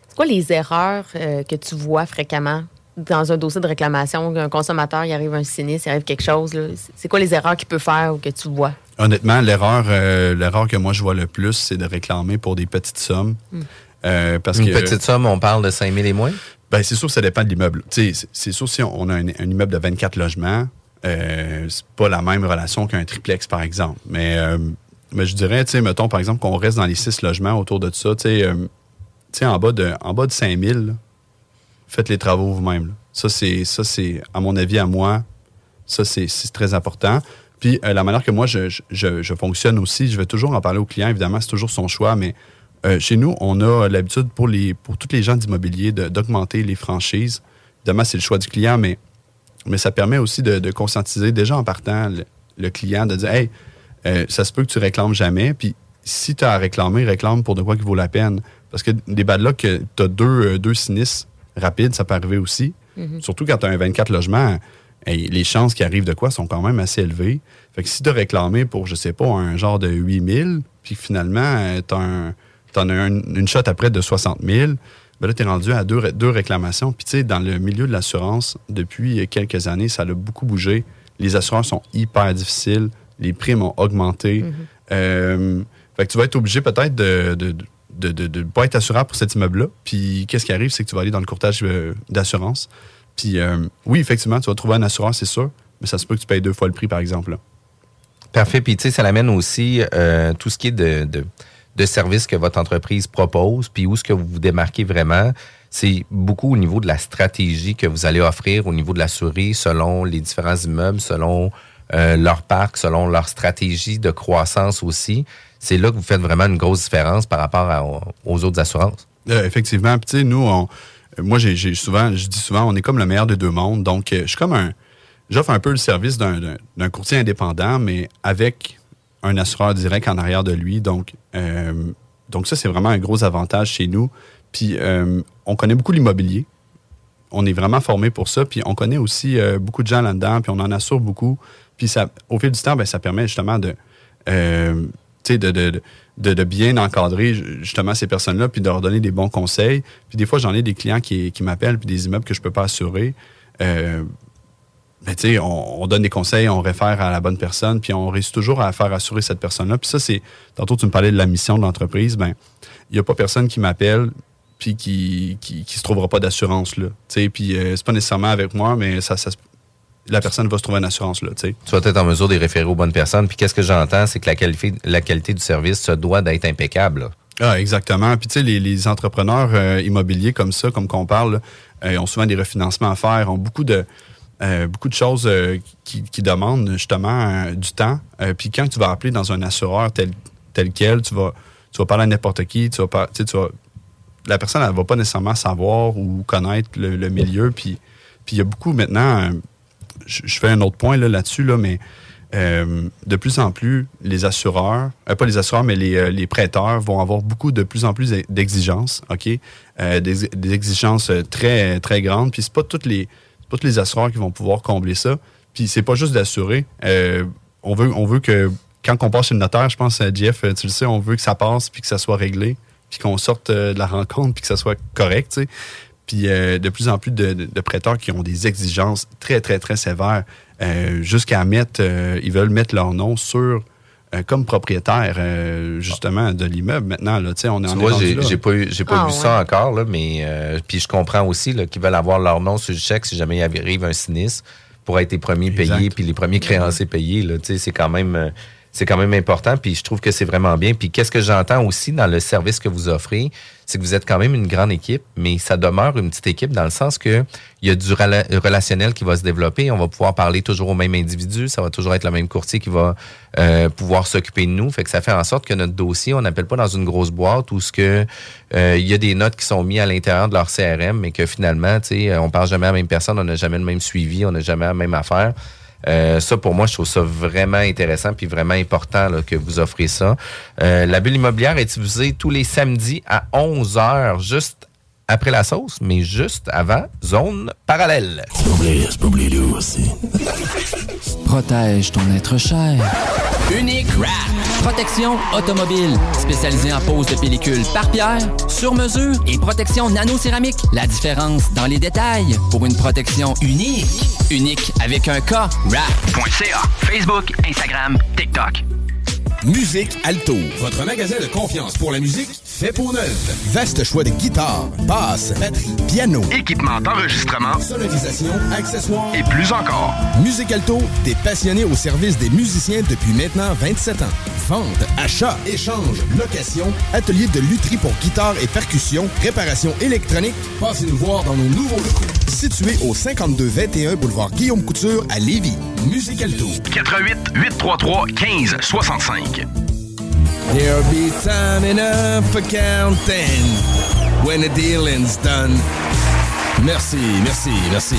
D: C'est quoi les erreurs euh, que tu vois fréquemment dans un dossier de réclamation? Un consommateur, il arrive un sinistre, il arrive quelque chose. C'est- quoi les erreurs qu'il peut faire ou que tu vois?
F: Honnêtement, l'erreur, euh, l'erreur que moi je vois le plus, c'est de réclamer pour des petites sommes.
D: Mm.
F: Euh, parce
E: Une
F: que,
E: petite somme, on parle de 5 000 et moins?
F: Ben, c'est sûr que ça dépend de l'immeuble. C'est sûr si on a un, immeuble de 24 logements, euh, c'est pas la même relation qu'un triplex, par exemple. Mais, euh, mais je dirais, mettons, par exemple, qu'on reste dans les 6 logements autour de ça, euh, en bas de, en bas de 5000, là, faites les travaux vous-même. Ça, c'est, à mon avis, à moi, ça, c'est, très important. Puis, euh, la manière que moi, je, je- je- je fonctionne aussi, je vais toujours en parler au client. Évidemment, c'est toujours son choix, mais euh, chez nous, on a l'habitude pour, les, pour tous les gens d'immobilier d'augmenter les franchises. Évidemment, c'est le choix du client, mais, mais ça permet aussi de, de conscientiser déjà en partant le, le client, de dire Hey, euh, ça se peut que tu réclames jamais. Puis si tu as à réclamer, réclame pour de quoi qui vaut la peine. Parce que des bad luck, tu as deux, euh, deux sinistres rapides, ça peut arriver aussi.
D: Mhm.
F: Surtout quand tu as un 24 logements, hey, les chances qui arrivent de quoi sont quand même assez élevées. Fait que si tu as réclamé pour, je sais pas, un genre de 8000, puis finalement, tu en as un- une shot après de 60 000, ben là, tu es rendu à deux, deux réclamations. Puis tu sais, dans le milieu de l'assurance, depuis quelques années, ça a beaucoup bougé. Les assurances sont hyper difficiles. Les primes ont augmenté. Euh, fait que tu vas être obligé peut-être de de, de, de- de pas être assurable pour cet immeuble-là. Puis qu'est-ce qui arrive, c'est que tu vas aller dans le courtage euh, d'assurance. Puis euh, oui, effectivement, tu vas trouver un assureur, c'est sûr, mais ça se peut que tu payes deux fois le prix, par exemple. là.
E: Parfait. Puis, tu sais, ça l'amène aussi euh, tout ce qui est de, de, de services que votre entreprise propose, puis où est-ce que vous vous démarquez vraiment. C'est beaucoup au niveau de la stratégie que vous allez offrir au niveau de la souris selon les différents immeubles, selon euh, leur parc, selon leur stratégie de croissance aussi. C'est là que vous faites vraiment une grosse différence par rapport aux autres assurances.
F: Euh, effectivement. Tu sais, nous, on- euh, moi, j'ai souvent, je dis souvent, on est comme le meilleur des deux mondes. Donc, euh, je suis comme un. J'offre un peu le service d'un courtier indépendant, mais avec un assureur direct en arrière de lui. Donc, euh, donc ça, c'est vraiment un gros avantage chez nous. Puis, euh, on connaît beaucoup l'immobilier. On est vraiment formé pour ça. Puis, on connaît aussi euh, beaucoup de gens là-dedans. Puis, on en assure beaucoup. Puis, ça, au fil du temps, ben, ça permet justement de. de, de, de, bien encadrer justement ces personnes-là, puis de leur donner des bons conseils. Puis des fois, j'en ai des clients qui, qui m'appellent, puis des immeubles que je peux pas assurer. Ben, tu sais, on, on donne des conseils, on réfère à la bonne personne, puis on réussit toujours à faire assurer cette personne-là. Puis ça, c'est. Tantôt, tu me parlais de la mission de l'entreprise. Ben, il n'y a pas personne qui m'appelle, puis qui, qui, qui se trouvera pas d'assurance, là. Tu sais, puis euh, c'est pas nécessairement avec moi, mais ça, la personne va se trouver une assurance, là, tu sais.
E: Tu vas être en mesure de les référer aux bonnes personnes. Puis, qu'est-ce que j'entends, c'est que la qualité, la qualité du service se doit d'être impeccable. là.
F: Ah, exactement. Puis tu sais, les, les entrepreneurs euh, immobiliers comme ça, comme qu'on parle, là, euh, ont souvent des refinancements à faire, ont beaucoup de euh, beaucoup de choses euh, qui, demandent justement euh, du temps. Puis quand tu vas appeler dans un assureur tel, tel quel, tu vas tu vas parler à n'importe qui, tu vas pas, tu la personne elle va pas nécessairement savoir ou connaître le, milieu. Puis il y a beaucoup maintenant. je fais un autre point là, là-dessus là, mais de plus en plus, les assureurs, pas les assureurs, mais les, prêteurs vont avoir beaucoup de plus en plus d'exigences, OK? Des, des exigences très, très grandes. Puis c'est pas toutes les tous les assureurs qui vont pouvoir combler ça. Puis c'est pas juste d'assurer. Euh, on, veut, que quand on passe chez le notaire, je pense, euh, Jeff, euh, tu le sais, on veut que ça passe puis que ça soit réglé, puis qu'on sorte euh, de la rencontre puis que ça soit correct. Puis de plus en plus de, prêteurs qui ont des exigences très, très, très sévères, jusqu'à mettre, ils veulent mettre leur nom sur, euh, comme propriétaire, euh, justement, de l'immeuble maintenant. Là, Tu sais, on est
E: Tu
F: en est
E: j'ai pas eu, j'ai pas
D: Ah,
E: vu
D: ouais.
E: ça encore, là, mais euh, puis je comprends aussi là, qu'ils veulent avoir leur nom sur le chèque si jamais il arrive un sinistre pour être les premiers
F: Exact.
E: payés puis les premiers créanciers payés. Là, Tu sais, c'est quand même euh, c'est quand même important. Puis je trouve que c'est vraiment bien. Puis qu'est-ce que j'entends aussi dans le service que vous offrez, c'est que vous êtes quand même une grande équipe, mais ça demeure une petite équipe dans le sens que il y a du rela- relationnel qui va se développer. On va pouvoir parler toujours au même individu. Ça va toujours être le même courtier qui va euh, pouvoir s'occuper de nous. Fait que ça fait en sorte que notre dossier, on n'appelle pas dans une grosse boîte où ce que euh, il y a des notes qui sont mises à l'intérieur de leur CRM, mais que finalement, tu sais, on parle jamais à la même personne, on n'a jamais le même suivi, on n'a jamais la même affaire. Euh, ça, pour moi, je trouve ça vraiment intéressant puis vraiment important que vous offrez ça. Euh, la bulle immobilière est diffusée tous les samedis à 11 heures, juste après la sauce, mais juste avant Zone Parallèle.
G: Protège ton être cher. Unique Wrap. Protection automobile. Spécialisée en pose de pellicule par pierre, sur mesure et protection nano-céramique. La différence dans les détails pour une protection unique. Unique avec un K. Wrap.
J: .ca, Facebook, Instagram, TikTok.
B: Musique Alto, votre magasin de confiance pour la musique fait pour neuf. Vaste choix de guitares, basses, batterie, piano,
J: Équipement d'enregistrement
B: sonorisation, accessoires.
J: et plus encore.
B: Musique Alto, des passionnés au service des musiciens depuis maintenant 27 ans. Vente, achat, échange, location, atelier de lutherie pour guitare et percussion, réparation électronique. Passez nous voir dans nos nouveaux locaux. Situé au 5221 boulevard Guillaume Couture à Lévis. Musique Alto.
J: 88 833 15 65.
B: There'll be time enough for counting when the dealing's done. Merci, merci, merci.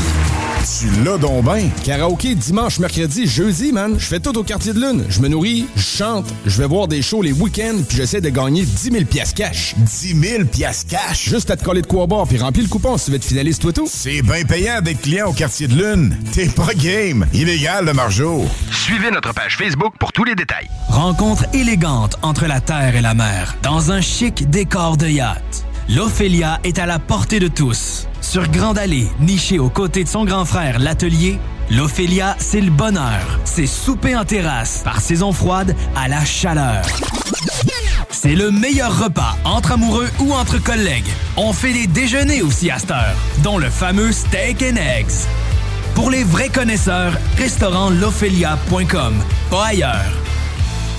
B: Tu l'as donc ben. Karaoké dimanche, mercredi, jeudi, man. Je fais tout au quartier de lune. Je me nourris, je chante, je vais voir des shows les week-ends, puis j'essaie de gagner 10 000 piastres cash.
K: 10 000 piastres cash?
B: Juste à te coller de quoi boire, puis remplir le coupon si tu veux être finaliste toi tout.
K: C'est bien payant d'être client au quartier de lune. T'es pas game. Illégal, le margeau.
J: Suivez notre page Facebook pour tous les détails.
H: Rencontre élégante entre la terre et la mer, dans un chic décor de yacht. L'Ophélia est à la portée de tous. Sur Grande Allée, nichée aux côtés de son grand frère, l'Atelier, l'Ophélia, c'est le bonheur. C'est souper en terrasse, par saison froide à la chaleur. C'est le meilleur repas entre amoureux ou entre collègues. On fait des déjeuners aussi à cette heure, dont le fameux steak and eggs. Pour les vrais connaisseurs, restaurantLophelia.com, pas ailleurs.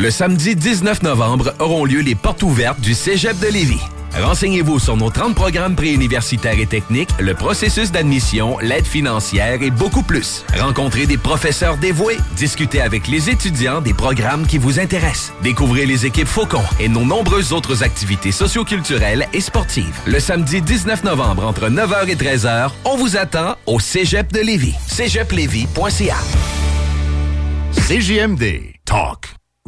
A: Le samedi 19 novembre auront lieu les portes ouvertes du Cégep de Lévis. Renseignez-vous sur nos 30 programmes préuniversitaires et techniques, le processus d'admission, l'aide financière et beaucoup plus. Rencontrez des professeurs dévoués, discutez avec les étudiants des programmes qui vous intéressent. Découvrez les équipes Faucon et nos nombreuses autres activités socioculturelles et sportives. Le samedi 19 novembre entre 9h et 13h, on vous attend au Cégep de Lévis. cégeplévis.ca
C: CJMD. Talk.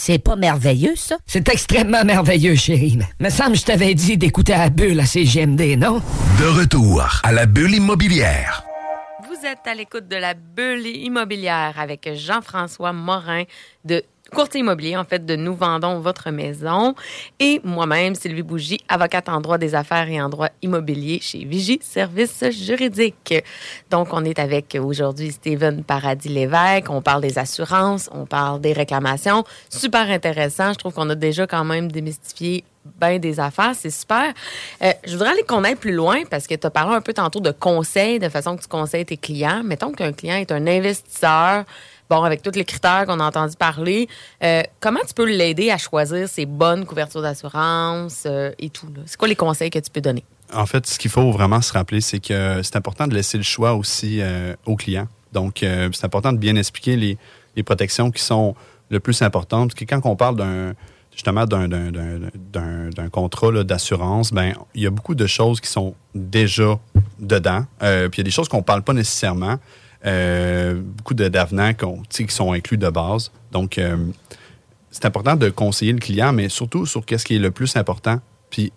L: C'est pas merveilleux, ça?
M: C'est extrêmement merveilleux, chérie. Me semble que je t'avais dit d'écouter à la bulle à CGMD, non?
A: De retour à la bulle immobilière.
D: Vous êtes à l'écoute de la bulle immobilière avec Jean-François Morin de Courtier immobilier, en fait, de Nous vendons votre maison. Et moi-même, Sylvie Bougie, avocate en droit des affaires et en droit immobilier chez Vigie Services juridiques. Donc, on est avec aujourd'hui Steven Paradis-Lévesque. On parle des assurances, on parle des réclamations. Super intéressant. Je trouve qu'on a déjà quand même démystifié bien des affaires. C'est super. Euh, je voudrais aller qu'on aille plus loin parce que tu as parlé un peu tantôt de conseils, de façon que tu conseilles tes clients. Mettons qu'un client est un investisseur bon, avec tous les critères qu'on a entendu parler, euh, comment tu peux l'aider à choisir ses bonnes couvertures d'assurance euh, et tout? C'est quoi les conseils que tu peux donner?
F: En fait, ce qu'il faut vraiment se rappeler, c'est que c'est important de laisser le choix aussi euh, aux clients. Donc, euh, c'est important de bien expliquer les, protections qui sont le plus importantes. Parce que quand on parle d'un justement d'un- contrat d'assurance, ben il y a beaucoup de choses qui sont déjà dedans. Puis il y a des choses qu'on ne parle pas nécessairement. Euh, beaucoup d'avenants qui sont inclus de base. Donc, euh, c'est important de conseiller le client, mais surtout sur qu'est-ce qui est le plus important. Puis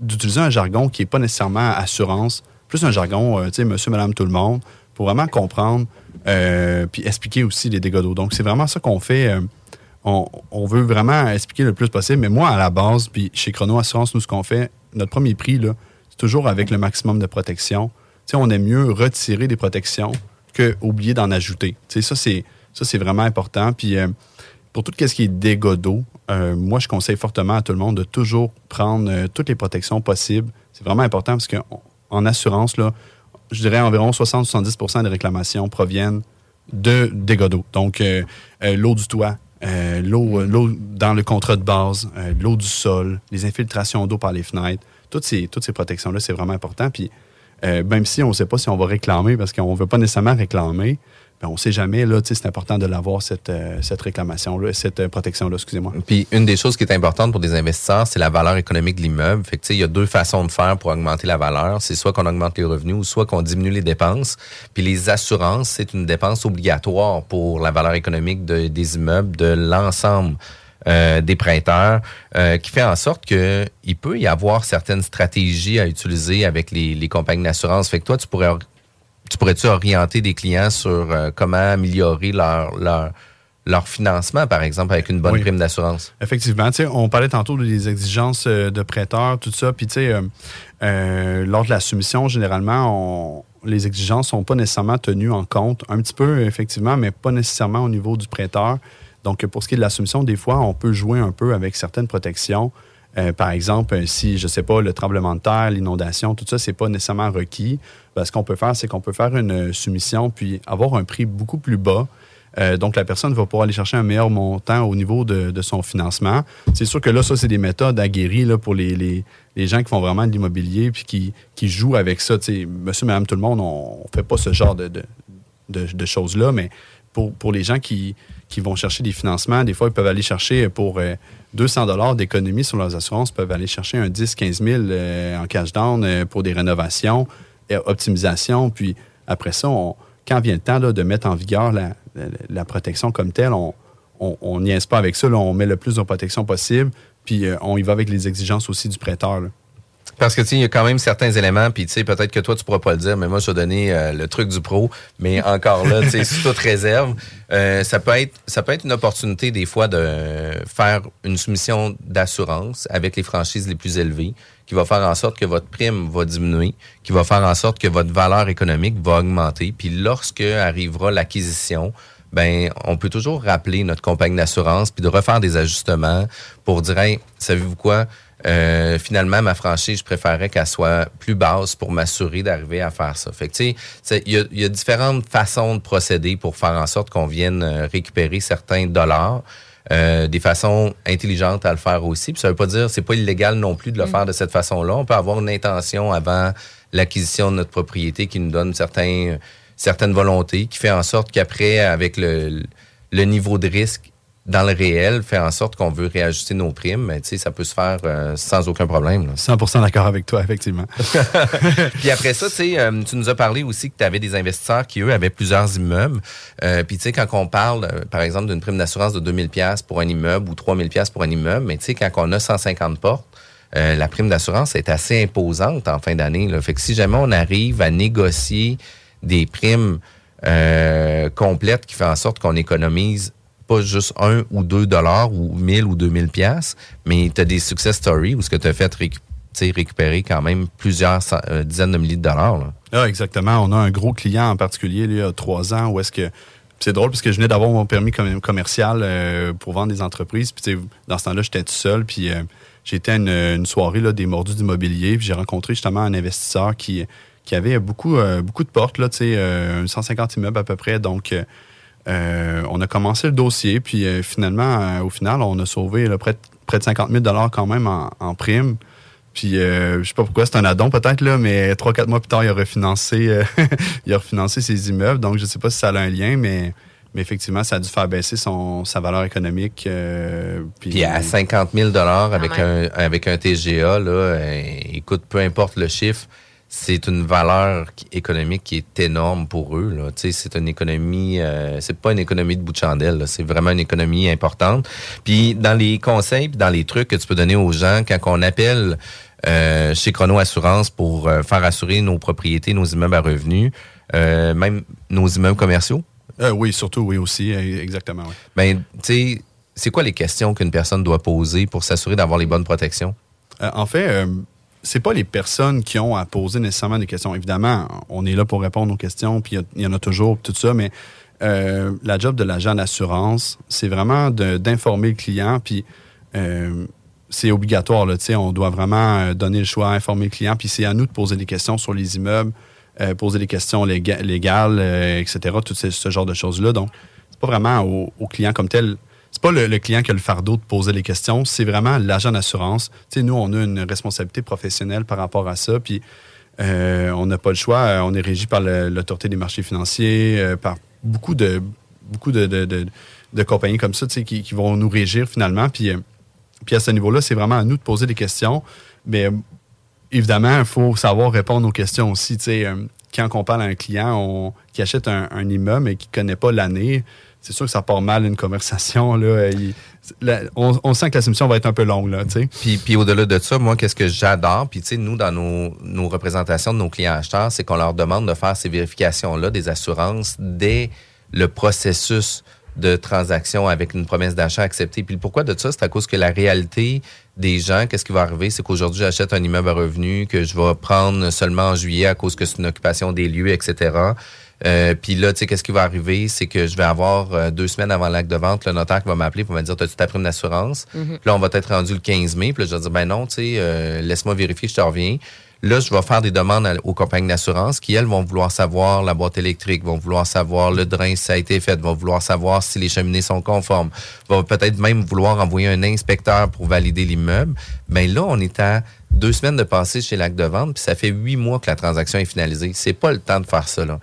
F: d'utiliser un jargon qui n'est pas nécessairement assurance, plus un jargon, euh, tu sais, monsieur, madame, tout le monde, pour vraiment comprendre puis expliquer aussi les dégâts d'eau. Donc, c'est vraiment ça qu'on fait. on, on veut vraiment expliquer le plus possible. Mais moi, à la base, puis chez Chrono Assurance, nous, ce qu'on fait, notre premier prix, c'est toujours avec le maximum de protection. Tu sais, on aime mieux retirer des protections que oublier d'en ajouter. Tu sais, ça, c'est, vraiment important. Puis, euh, pour tout ce qui est dégâts d'eau, euh, moi, je conseille fortement à tout le monde de toujours prendre euh, toutes les protections possibles. C'est vraiment important parce qu'en assurance, là, je dirais environ 60-70% des réclamations proviennent de dégâts d'eau. Donc, l'eau du toit, l'eau l'eau dans le contrat de base, l'eau du sol, les infiltrations d'eau par les fenêtres, toutes ces, toutes ces protections-là, c'est vraiment important. Puis, euh, même si on ne sait pas si on va réclamer, parce qu'on ne veut pas nécessairement réclamer, ben, on ne sait jamais, là, c'est important de l'avoir, cette, euh, cette réclamation-là, cette euh, protection-là, excusez-moi.
E: Puis une des choses qui est importante pour des investisseurs, c'est la valeur économique de l'immeuble. Il y a deux façons de faire pour augmenter la valeur. C'est soit qu'on augmente les revenus ou soit qu'on diminue les dépenses. Puis les assurances, c'est une dépense obligatoire pour la valeur économique de- des immeubles de l'ensemble euh, des prêteurs, euh, qui fait en sorte que il peut y avoir certaines stratégies à utiliser avec les, les compagnies d'assurance. Fait que toi, tu pourrais tu pourrais-tu orienter des clients sur euh, comment améliorer leur, leur, leur financement, par exemple, avec une bonne
F: Oui.
E: prime d'assurance?
F: Effectivement, tu sais, on parlait tantôt des exigences de prêteurs, tout ça. Puis, tu sais, euh, euh, lors de la soumission, généralement, on- les exigences sont pas nécessairement tenues en compte. Un petit peu, effectivement, mais pas nécessairement au niveau du prêteur. Donc, pour ce qui est de la soumission, des fois, on peut jouer un peu avec certaines protections. Euh, par exemple, euh, si, je sais pas, le tremblement de terre, l'inondation, tout ça, c'est pas nécessairement requis. Ben, ce qu'on peut faire, c'est qu'on peut faire une euh, soumission puis avoir un prix beaucoup plus bas. Donc, la personne va pouvoir aller chercher un meilleur montant au niveau de, son financement. C'est sûr que là, ça, c'est des méthodes aguerries là, pour les, les, les gens qui font vraiment de l'immobilier puis qui, qui jouent avec ça. Monsieur, madame, tout le monde, on ne fait pas ce genre de, de, de- de choses-là, mais pour, pour les gens qui, qui vont chercher des financements, des fois, ils peuvent aller chercher pour euh, 200 dollars d'économie sur leurs assurances, peuvent aller chercher un 10-15 000 euh, en cash down euh, pour des rénovations, et optimisation. Puis après ça, quand vient le temps de mettre en vigueur la, protection comme telle, on on- niaise pas avec ça. on met le plus de protection possible, puis euh, on y va avec les exigences aussi du prêteur.
E: Parce que tu sais, il y a quand même certains éléments, puis tu sais, peut-être que toi, tu pourras pas le dire, mais moi, je vais donner euh, le truc du pro. Mais encore là, tu sais, sous toute réserve, euh, ça peut être ça peut être une opportunité des fois de faire une soumission d'assurance avec les franchises les plus élevées, qui va faire en sorte que votre prime va diminuer, qui va faire en sorte que votre valeur économique va augmenter. Puis lorsque arrivera l'acquisition, ben on peut toujours rappeler notre compagnie d'assurance puis de refaire des ajustements pour dire hey, savez-vous quoi? Euh, finalement ma franchise je préférerais qu'elle soit plus basse pour m'assurer d'arriver à faire ça fait que tu sais il y a, il y a différentes façons de procéder pour faire en sorte qu'on vienne euh, récupérer certains dollars euh, des façons intelligentes à le faire aussi. Puis ça veut pas dire c'est pas illégal non plus de le
N: Mm.
E: faire de cette façon-là. On peut avoir une intention avant l'acquisition de notre propriété qui nous donne certains, certaines volontés, qui fait en sorte qu'après, avec le, le niveau de risque dans le réel, fait en sorte qu'on veut réajuster nos primes. Mais tu sais, ça peut se faire euh, sans aucun problème. là.
F: 100% d'accord avec toi, effectivement.
E: Puis après ça, euh, tu nous as parlé aussi que tu avais des investisseurs qui, eux, avaient plusieurs immeubles. Euh, puis tu sais, quand on parle, euh, par exemple, d'une prime d'assurance de 2000 pièces pour un immeuble ou 3000 pièces pour un immeuble, mais tu sais, quand on a 150 portes, euh, la prime d'assurance est assez imposante en fin d'année. Fait que si jamais on arrive à négocier des primes euh, complètes qui fait en sorte qu'on économise pas juste un ou deux dollars ou 1000 ou 2000 pièces, mais tu as des success stories où ce que tu as fait récu- tu sais, récupérer quand même plusieurs euh, dizaines de milliers de dollars. là.
F: Ah, exactement. On a un gros client en particulier, il y a trois ans, où est-ce que. C'est drôle parce que je venais d'avoir mon permis com- commercial euh, pour vendre des entreprises. Puis, dans ce temps-là, j'étais tout seul. Puis, euh, j'étais à une, soirée là, des mordus d'immobilier. Puis, j'ai rencontré justement un investisseur qui, qui avait beaucoup, beaucoup de portes, là, tu sais, euh, 150 immeubles à peu près. Donc, euh, on a commencé le dossier. Puis, euh, finalement, euh, au final, on a sauvé là, près, de, près de 50 000 quand même en, en prime. Puis, euh, je sais pas pourquoi, c'est un addon peut-être, là, mais trois, quatre mois plus tard, il a refinancé, euh, il a refinancé ses immeubles. Donc, je sais pas si ça a un lien, mais, mais effectivement, ça a dû faire baisser son, sa valeur économique. euh, puis,
E: Puis à 50 000 avec un,
F: même.
E: avec un TGA, là, euh, écoute, peu importe le chiffre, c'est une valeur économique qui est énorme pour eux. Là. C'est une économie, euh, c'est pas une économie de bout de chandelle, là. c'est vraiment une économie importante. Puis dans les conseils, puis dans les trucs que tu peux donner aux gens, quand on appelle euh, chez Chrono Assurance pour euh, faire assurer nos propriétés, nos immeubles à revenus, même nos immeubles commerciaux,
F: oui, surtout, oui, aussi, exactement. oui.
E: ben, tu sais, c'est quoi les questions qu'une personne doit poser pour s'assurer d'avoir les bonnes protections?
F: En fait, c'est pas les personnes qui ont à poser nécessairement des questions. Évidemment, on est là pour répondre aux questions, puis il y en a toujours, tout ça, mais euh, la job de l'agent d'assurance, c'est vraiment d'informer le client, puis euh, c'est obligatoire, là, on doit vraiment euh, donner le choix, informer le client, puis c'est à nous de poser des questions sur les immeubles, poser des questions léga- légales, etc., tout ce, ce genre de choses-là. Donc, c'est pas vraiment au client comme tel. C'est pas le, client qui a le fardeau de poser les questions, c'est vraiment l'agent d'assurance. Nous, on a une responsabilité professionnelle par rapport à ça, puis euh, on n'a pas le choix. Euh, On est régi par l'autorité des marchés financiers, euh, par beaucoup de beaucoup de, de- compagnies comme ça, qui, vont nous régir finalement. Puis, puis à ce niveau-là, c'est vraiment à nous de poser des questions. Mais évidemment, il faut savoir répondre aux questions aussi. Quand on parle à un client qui achète un, un immeuble et qui ne connaît pas l'année, c'est sûr que ça part mal une conversation. Là, on, sent que la va être un peu longue. Là.
E: Puis, au-delà de ça, moi, qu'est-ce que j'adore, puis nous, dans nos, représentations de nos clients acheteurs, c'est qu'on leur demande de faire ces vérifications-là des assurances dès le processus de transaction avec une promesse d'achat acceptée. Puis pourquoi de ça? C'est à cause que la réalité des gens, qu'est-ce qui va arriver? C'est qu'aujourd'hui, j'achète un immeuble à revenu que je vais prendre seulement en juillet à cause que c'est une occupation des lieux, etc. Euh, puis là, tu sais, qu'est-ce qui va arriver? C'est que je vais avoir euh, deux semaines avant l'acte de vente, le notaire qui va m'appeler pour me dire, as-tu ta prime d'assurance?
N: Mhm.
E: Puis là, on va être rendu le 15 mai. Puis là, je vais dire, ben non, tu sais, euh, laisse-moi vérifier, je te reviens. Là, je vais faire des demandes à- aux compagnies d'assurance qui, elles, vont vouloir savoir la boîte électrique, vont vouloir savoir le drain si ça a été fait, vont vouloir savoir si les cheminées sont conformes, vont peut-être même vouloir envoyer un inspecteur pour valider l'immeuble. Ben là, on est à deux semaines de passer chez l'acte de vente, puis ça fait huit mois que la transaction est finalisée. C'est pas le temps de faire ça, là.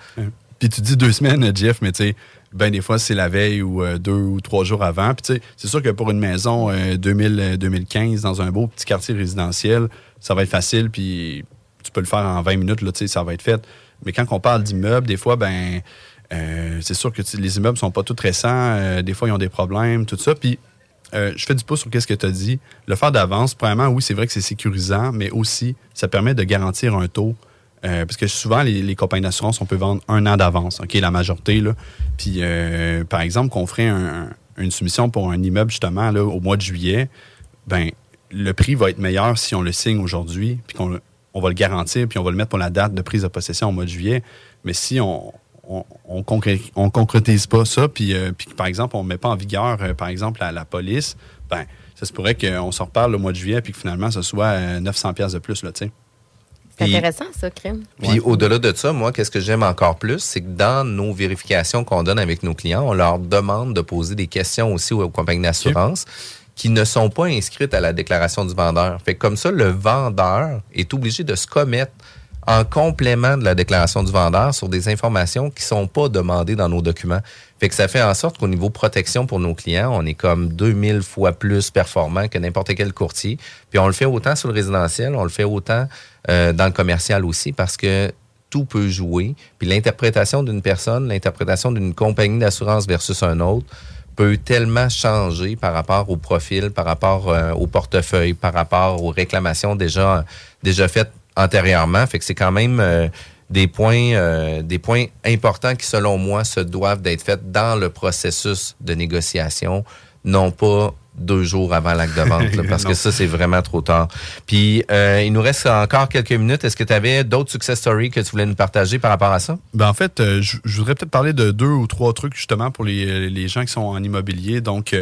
F: Puis tu dis deux semaines, Jeff, mais tu sais, ben des fois, c'est la veille ou euh, deux ou trois jours avant. Puis tu sais, c'est sûr que pour une maison euh, 2000, euh, 2015 dans un beau petit quartier résidentiel, ça va être facile, puis tu peux le faire en 20 minutes, là, tu sais, ça va être fait. Mais quand on parle d'immeubles, des fois, ben euh, c'est sûr que les immeubles sont pas tous récents. euh, des fois, ils ont des problèmes, tout ça. Puis euh, je fais du pouce sur qu'est-ce que tu as dit. Le faire d'avance, premièrement, oui, c'est vrai que c'est sécurisant, mais aussi, ça permet de garantir un taux. Euh, parce que souvent, les, compagnies d'assurance, on peut vendre un an d'avance, OK, la majorité. Là. Puis, euh, par exemple, qu'on ferait un- une soumission pour un immeuble, justement, là, au mois de juillet, ben le prix va être meilleur si on le signe aujourd'hui, puis qu'on on va le garantir, puis on va le mettre pour la date de prise de possession au mois de juillet. Mais si on on, on, concré- on concrétise pas ça, puis, euh, puis par exemple, on ne met pas en vigueur, par exemple, la, la police, ben ça se pourrait qu'on s'en reparle le mois de juillet, puis que finalement, ce soit euh, 900 pièces de plus, là, tu sais.
D: C'est
E: Puis-
D: intéressant, ça, crime.
E: Puis au-delà de ça, moi, qu'est-ce que j'aime encore plus, c'est que dans nos vérifications qu'on donne avec nos clients, on leur demande de poser des questions aussi aux compagnies d'assurance qui ne sont pas inscrites à la déclaration du vendeur. Fait que comme ça, le vendeur est obligé de se commettre en complément de la déclaration du vendeur sur des informations qui sont pas demandées dans nos documents. Fait que ça fait en sorte qu'au niveau protection pour nos clients, on est comme 2000 fois plus performant que n'importe quel courtier. Puis on le fait autant sur le résidentiel, on le fait autant euh, dans le commercial aussi parce que tout peut jouer. Puis l'interprétation d'une personne, l'interprétation d'une compagnie d'assurance versus un autre peut tellement changer par rapport au profil, par rapport euh, au portefeuille, par rapport aux réclamations déjà, déjà faites antérieurement. Fait que c'est quand même euh, des points, euh, des points importants qui, selon moi, se doivent d'être faits dans le processus de négociation, non pas deux jours avant l'acte de vente, là, parce que ça, c'est vraiment trop tard. Puis, euh, il nous reste encore quelques minutes. Est-ce que tu avais d'autres success stories que tu voulais nous partager par rapport à ça?
F: Ben, en fait, je je voudrais peut-être parler de deux ou trois trucs justement pour les, les gens qui sont en immobilier. Donc,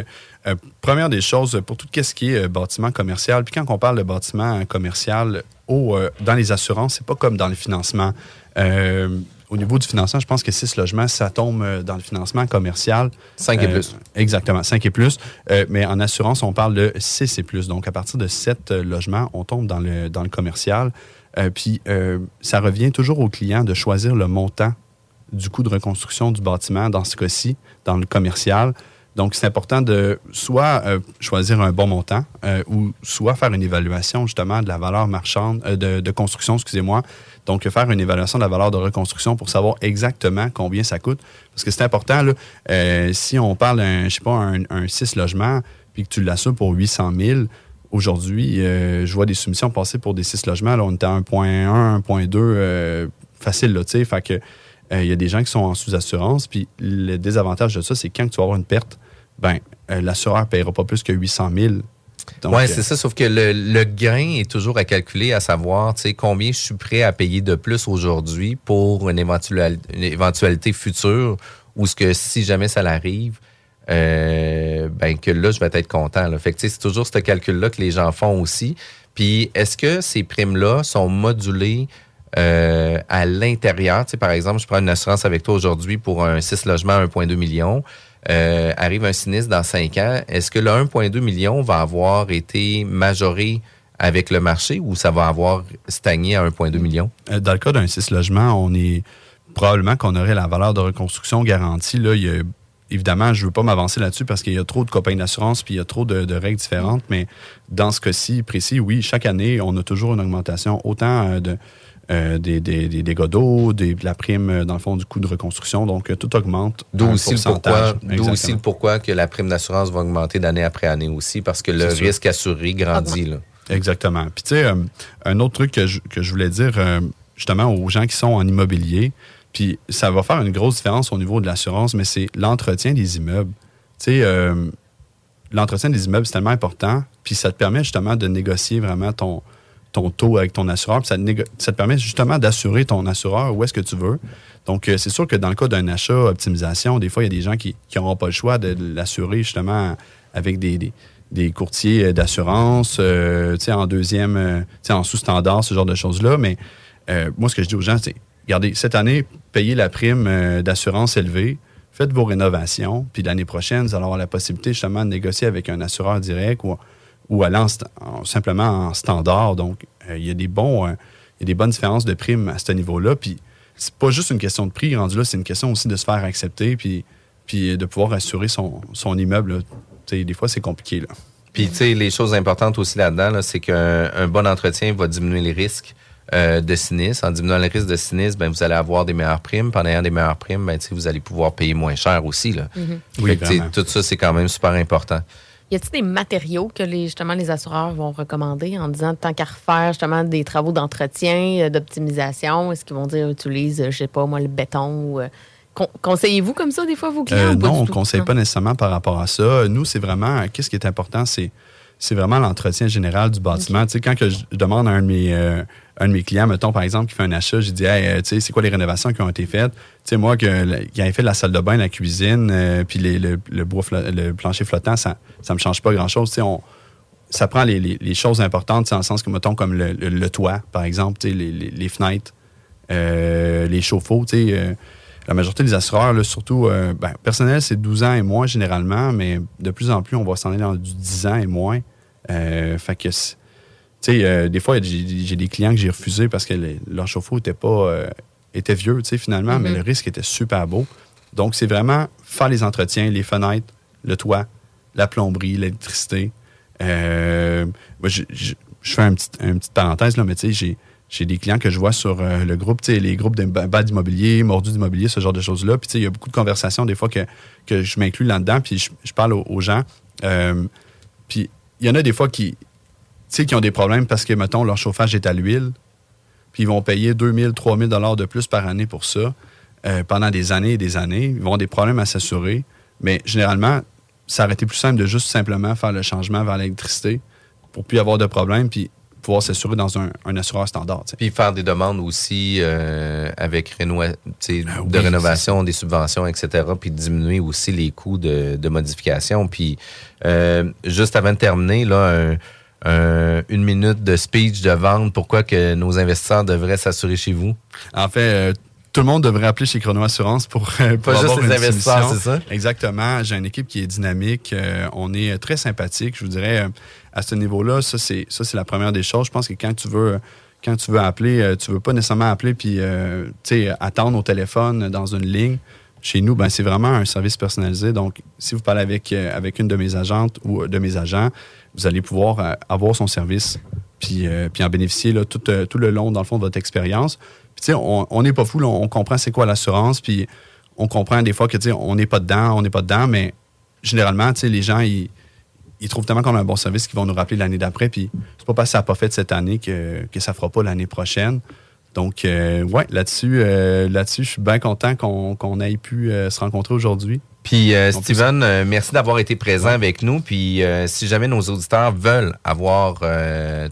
F: euh, première des choses, pour tout ce qui est euh, bâtiment commercial, puis quand on parle de bâtiment commercial, au, euh, dans les assurances, c'est pas comme dans le financement. Euh, au niveau du financement, je pense que 6 logements, ça tombe dans le financement commercial.
E: Cinq et plus.
F: Exactement, 5 et plus. Mais en assurance, on parle de 6 et plus. Donc, à partir de 7 logements, on tombe dans le, dans le commercial. Puis, ça revient toujours au client de choisir le montant du coût de reconstruction du bâtiment, dans ce cas-ci, dans le commercial. Donc, c'est important de soit euh, choisir un bon montant euh, ou soit faire une évaluation justement de la valeur marchande, euh, de, construction, excusez-moi. Donc, faire une évaluation de la valeur de reconstruction pour savoir exactement combien ça coûte. Parce que c'est important, là, si on parle je sais pas, un, un 6 logements, puis que tu l'assures pour 800 000, aujourd'hui, je vois des soumissions passer pour des 6 logements. Là, on est à 1.1, 1.2, euh, facile, là, tu sais. Fait que il y a des gens qui sont en sous-assurance, puis le désavantage de ça, c'est quand tu vas avoir une perte, ben euh, l'assureur ne paiera pas plus que 800 000. Donc,
E: Oui,
F: euh,
E: c'est ça, sauf que le, le gain est toujours à calculer, à savoir combien je suis prêt à payer de plus aujourd'hui pour une, éventuali- une éventualité future ou ce que si jamais ça l'arrive, euh, ben que là, je vais être content. Là. Fait que tu sais, c'est toujours ce calcul-là que les gens font aussi. Puis est-ce que ces primes-là sont modulées euh, à l'intérieur? Tu sais, par exemple, je prends une assurance avec toi aujourd'hui pour un 6 logements à 1,2 million. Euh, arrive un sinistre dans 5 ans. Est-ce que le 1,2 million va avoir été majoré avec le marché ou ça va avoir stagné à 1,2 million?
F: Euh, Dans le cas d'un 6 logements, on est probablement qu'on aurait la valeur de reconstruction garantie. Là, il y a- évidemment, je ne veux pas m'avancer là-dessus parce qu'il y a trop de compagnies d'assurance puis il y a trop de, règles différentes. Mais dans ce cas-ci précis, oui, chaque année, on a toujours une augmentation autant euh, de, euh, des, des, des dégâts d'eau, de la prime, euh, dans le fond, du coût de reconstruction. Donc, euh, tout augmente.
E: D'où aussi, aussi le pourquoi que la prime d'assurance va augmenter d'année après année aussi, parce que le risque assuré grandit. Là.
F: Exactement. Puis, tu sais, euh, un autre truc que je, que je voulais dire euh, justement aux gens qui sont en immobilier, puis ça va faire une grosse différence au niveau de l'assurance, mais c'est l'entretien des immeubles. Tu sais, l'entretien des immeubles, c'est tellement important, puis ça te permet justement de négocier vraiment ton, ton taux avec ton assureur, puis ça, te permet justement d'assurer ton assureur où est-ce que tu veux. Donc, euh, c'est sûr que dans le cas d'un achat optimisation, des fois, il y a des gens qui n'auront pas le choix de l'assurer justement avec des, courtiers euh, d'assurance, euh, en deuxième, euh, en sous-standard, ce genre de choses-là. Mais moi, ce que je dis aux gens, c'est, regardez, cette année, payez la prime d'assurance élevée, faites vos rénovations, puis l'année prochaine, vous allez avoir la possibilité justement de négocier avec un assureur direct ou, ou aller en simplement en standard. Donc, euh, il y a des bons, euh, il y a des bonnes différences de primes à ce niveau-là. Puis, c'est pas juste une question de prix rendu là, c'est une question aussi de se faire accepter, puis, puis de pouvoir assurer son, son immeuble. là. Tu sais, des fois, c'est compliqué. Là.
E: Puis, tu sais, les choses importantes aussi là-dedans, là, c'est qu'un un bon entretien va diminuer les risques euh, de sinistre. En diminuant les risques de sinistre, ben, vous allez avoir des meilleures primes. Puis En ayant des meilleures primes, ben, tu sais, vous allez pouvoir payer moins cher aussi. Là.
D: Mhm.
F: Oui,
E: Fait que, tu sais,
F: vraiment.
E: tout ça, c'est quand même super important.
D: Y a-t-il des matériaux que les, justement les assureurs vont recommander en disant tant qu'à refaire justement des travaux d'entretien, euh, d'optimisation, est-ce qu'ils vont dire utilise, euh, je sais pas moi, le béton ou, euh, con- Conseillez-vous comme ça des fois vos clients?
F: Euh, non, on ne conseille pas nécessairement par rapport à ça. Nous, c'est vraiment, qu'est-ce qui est important, c'est c'est vraiment l'entretien général du bâtiment. Tu sais, quand que je je demande à un de mes, euh, un de mes clients, mettons, par exemple, qui fait un achat, j'ai dit, hey, tu sais, c'est quoi les rénovations qui ont été faites? Tu sais, moi, qui avait fait la salle de bain, la cuisine, euh, puis le, le le plancher flottant, ça ne me change pas grand-chose. Tu sais, ça prend les, les- choses importantes, dans le sens que, mettons, comme le, le- toit, par exemple, les, les- fenêtres, euh, les chauffe-eau, tu sais, euh, la majorité des assureurs, surtout, ben, personnel, c'est 12 ans et moins généralement, mais de plus en plus, on va s'en aller dans du 10 ans et moins. Fait que, tu sais, des fois, j'ai des clients que j'ai refusés parce que leur chauffe-eau était pas, était vieux, tu sais, finalement, mais
D: Mhm.
F: le risque était super beau. Donc, c'est vraiment faire les entretiens, les fenêtres, le toit, la plomberie, l'électricité. Euh, moi, je, je- je fais un petit, une petite parenthèse, là, mais tu sais, j'ai, des clients que je vois sur euh, le groupe, tu sais, les groupes de ba- bas d'immobilier, mordus d'immobilier, ce genre de choses-là. Puis, tu sais, il y a beaucoup de conversations des fois que, que je m'inclus là-dedans, puis je, je parle aux, aux gens. Euh, puis, il y en a des fois qui, tu sais, qui ont des problèmes parce que, mettons, leur chauffage est à l'huile, puis ils vont payer 2000, 3000 dollars de plus par année pour ça euh, pendant des années et des années. Ils vont avoir des problèmes à s'assurer. Mais généralement, ça aurait été plus simple de juste simplement faire le changement vers l'électricité pour plus avoir de problème, puis pouvoir s'assurer dans un, un assureur standard.
E: Puis faire des demandes aussi euh, avec réno-
F: Ah
E: de rénovation, des subventions, etc. Puis diminuer aussi les coûts de, de modification. Puis euh, juste avant de terminer, là, un- un- une minute de speech de vente. Pourquoi que nos investisseurs devraient s'assurer chez vous?
F: En fait, euh, tout le monde devrait appeler chez Chrono Assurance pour, euh, pour
E: Pas juste les
F: une
E: investisseurs, c'est ça?
F: Exactement. J'ai une équipe qui est dynamique. Euh, on est très sympathique. Je vous dirais, euh, à ce niveau-là, ça, c'est ça, c'est la première des choses. Je pense que quand tu veux, quand tu veux appeler, euh, tu veux pas nécessairement appeler puis euh, tu sais, attendre au téléphone dans une ligne. Chez nous, ben, c'est vraiment un service personnalisé. Donc, si vous parlez avec, euh, avec une de mes agentes ou de mes agents, vous allez pouvoir euh, avoir son service puis, euh, puis en bénéficier là, tout, euh, tout le long, dans le fond, de votre expérience. Puis, on n'est pas fou, on comprend c'est quoi l'assurance, puis on comprend des fois que, on n'est pas dedans, on n'est pas dedans, mais généralement, les gens, ils, ils trouvent tellement qu'on a un bon service qu'ils vont nous rappeler l'année d'après, puis c'est pas parce que ça n'a pas fait cette année que, que ça fera pas l'année prochaine. Donc, ouais, là-dessus, là-dessus, je suis bien content qu'on qu'on ait pu se rencontrer aujourd'hui.
E: Puis euh, Steven, euh, merci d'avoir été présent avec nous. Puis euh, si jamais nos auditeurs veulent avoir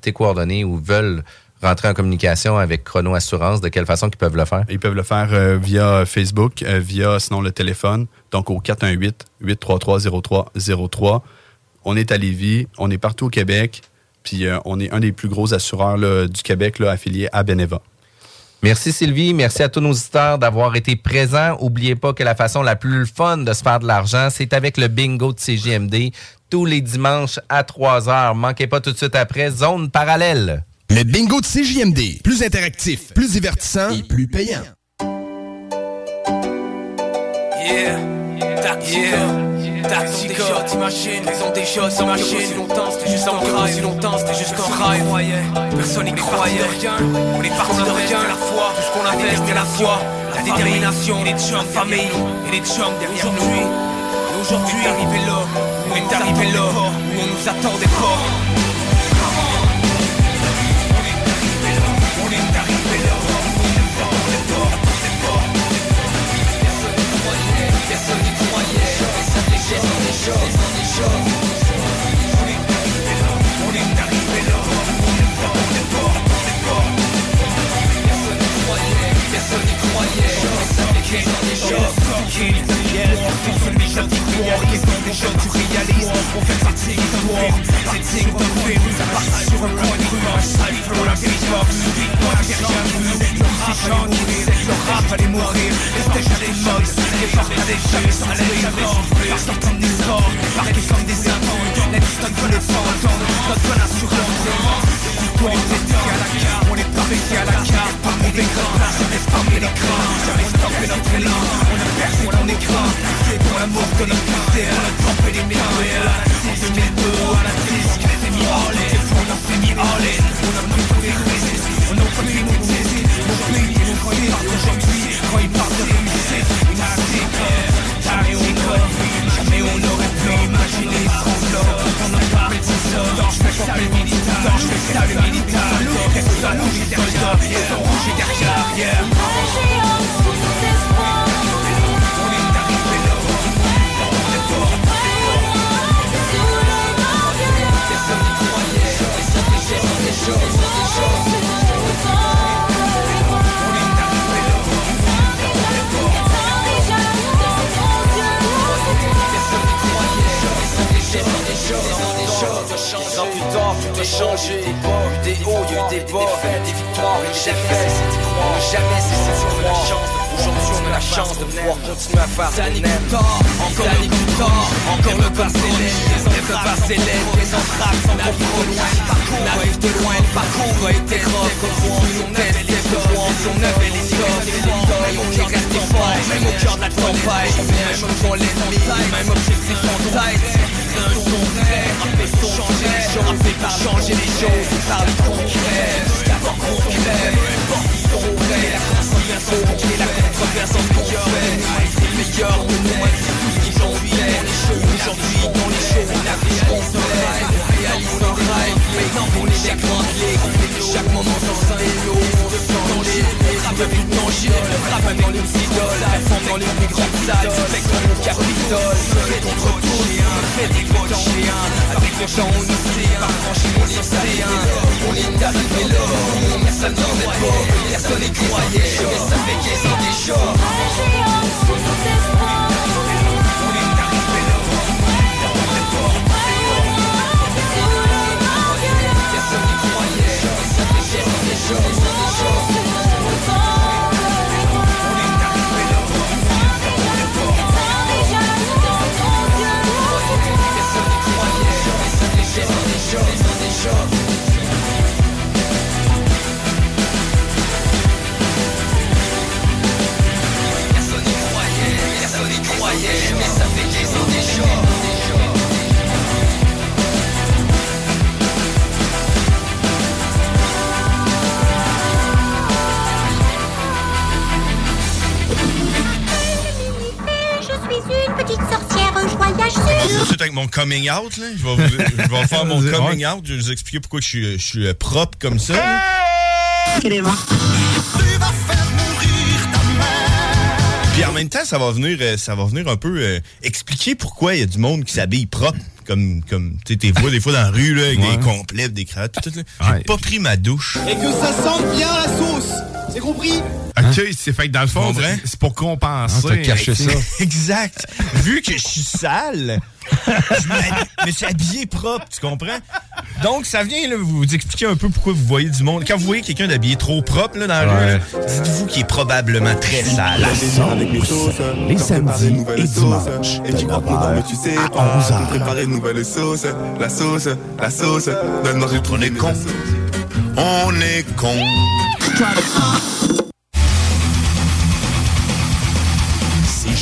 E: tes coordonnées ou veulent rentrer en communication avec Chrono Assurance, de quelle façon ils peuvent le faire?
F: Ils peuvent le faire via Facebook, via sinon le téléphone, donc au 418-833-0303. On est à Lévis, on est partout au Québec, puis on est un des plus gros assureurs là, du Québec là, affilié à Beneva.
E: Merci Sylvie, merci à tous nos auditeurs d'avoir été présents. Oubliez pas que la façon la plus fun de se faire de l'argent, c'est avec le bingo de CGMD tous les dimanches à 3 heures. Manquez pas tout de suite après Zone parallèle.
B: Le bingo de CJMD. Plus interactif, plus divertissant et plus payant.
N: Yeah, yeah, Tactica, t'imagines, ils ont des choses, t'imagines Si longtemps, c'était juste un crail, si longtemps, c'était juste un rail Personne n'y croyait, on est parti de rien. la foi, tout ce qu'on avait c'était la foi. La détermination, les chums, famille. et les chums derrière nous. Et aujourd'hui, on est arrivé là, on est arrivé là, où on nous attendait pas Tu réalises, on fait partie de l'histoire C'est passe sur un coin de rue Un la la guerrière Le rap allait mourir, le rap allait mourir Restez jamais modes, les portes allaient jamais s'enlever Par sortant des corps, parqués comme des amants La distance le Couteau en tête à on resté à la carte Pas mauvais gras, jamais stopper l'écran Jamais stopper notre élan, on a percé ton écran C'est pour l'amour de notre lycée, on a trempé les médailles C'est 2002 à la disque, c'est mis all in On a fait mis all in, on a pris tous les risques On a pu nous saisir, mon pays parle aujourd'hui je fais ça le militant Je fais ça le militant, ça rouge et derrière derrière, tout a changé. Des hauts, il y a eu des bas, des victoires et des défaites. On n'a jamais cessé de croire. Aujourd'hui, on a la chance de pouvoir continuer à faire ce qu'on aime. Encore le encore le passé laid. Les entraves s'élèvent, les entraves loin. Le parcours arrive de loin, le parcours a été. Comme on teste, les besoins, on avait les codes. Mais on est resté fort, même au cœur de la tempête. Même devant l'ennemi, même objectif en tête. Un son son changer les choses, par changer les choses, par le concret. D'abord qu'on crève, la la. C'est de nous, c'est chaud aujourd'hui, dans les shows, on lève, on réalise nos rêves. Maintenant fait chaque moment dans un vélo, on se sent dans plus tangible, rap avec nos idoles, performe dans les plus grandes salles, fais comme au Capitole, fait contre tous, on fait des grands chiens, avec le chant on pas franchir on est océans, on est arrivé là, ça n'en est pas, personne n'y croyait, mais ça fait 15 ans déjà.
O: Coming out, là. Je vais, vous- je vais faire mon coming out. Je vais vous expliquer pourquoi je suis, je suis euh, propre comme ça. Puis en même temps, ça va venir, euh, ça va venir un peu euh, expliquer pourquoi il y a du monde qui s'habille propre. Comme, comme tu sais, t'es vois des fois dans la rue, là, avec
P: Ouais.
O: des complets, des cravates, tout, tout. J'ai pas pris ma douche.
P: Et que ça sente bien la sauce. C'est compris?
O: Ok, c'est fait que dans le fond, c'est pour compenser.
P: Ah, t'as caché ça.
O: exact. Vu que je suis sale, je me suis habillé propre, tu comprends? Donc, ça vient là, vous expliquer un peu pourquoi vous voyez du monde. Quand vous voyez quelqu'un d'habillé trop propre là, dans la rue,
P: Ouais.
O: dites-vous qu'il est probablement très sale.
K: Les samedis et dimanches,
Q: Et tu crois qu'on mais tu sais
K: à
Q: pas
K: 11 heures.
Q: Pour préparer une nouvelle sauce La sauce, la sauce Donne-moi j'ai trouvé On est con On est con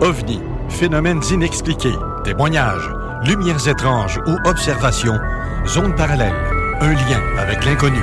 R: OVNI, phénomènes inexpliqués, témoignages, lumières étranges ou observations, zone parallèle, un lien avec l'inconnu.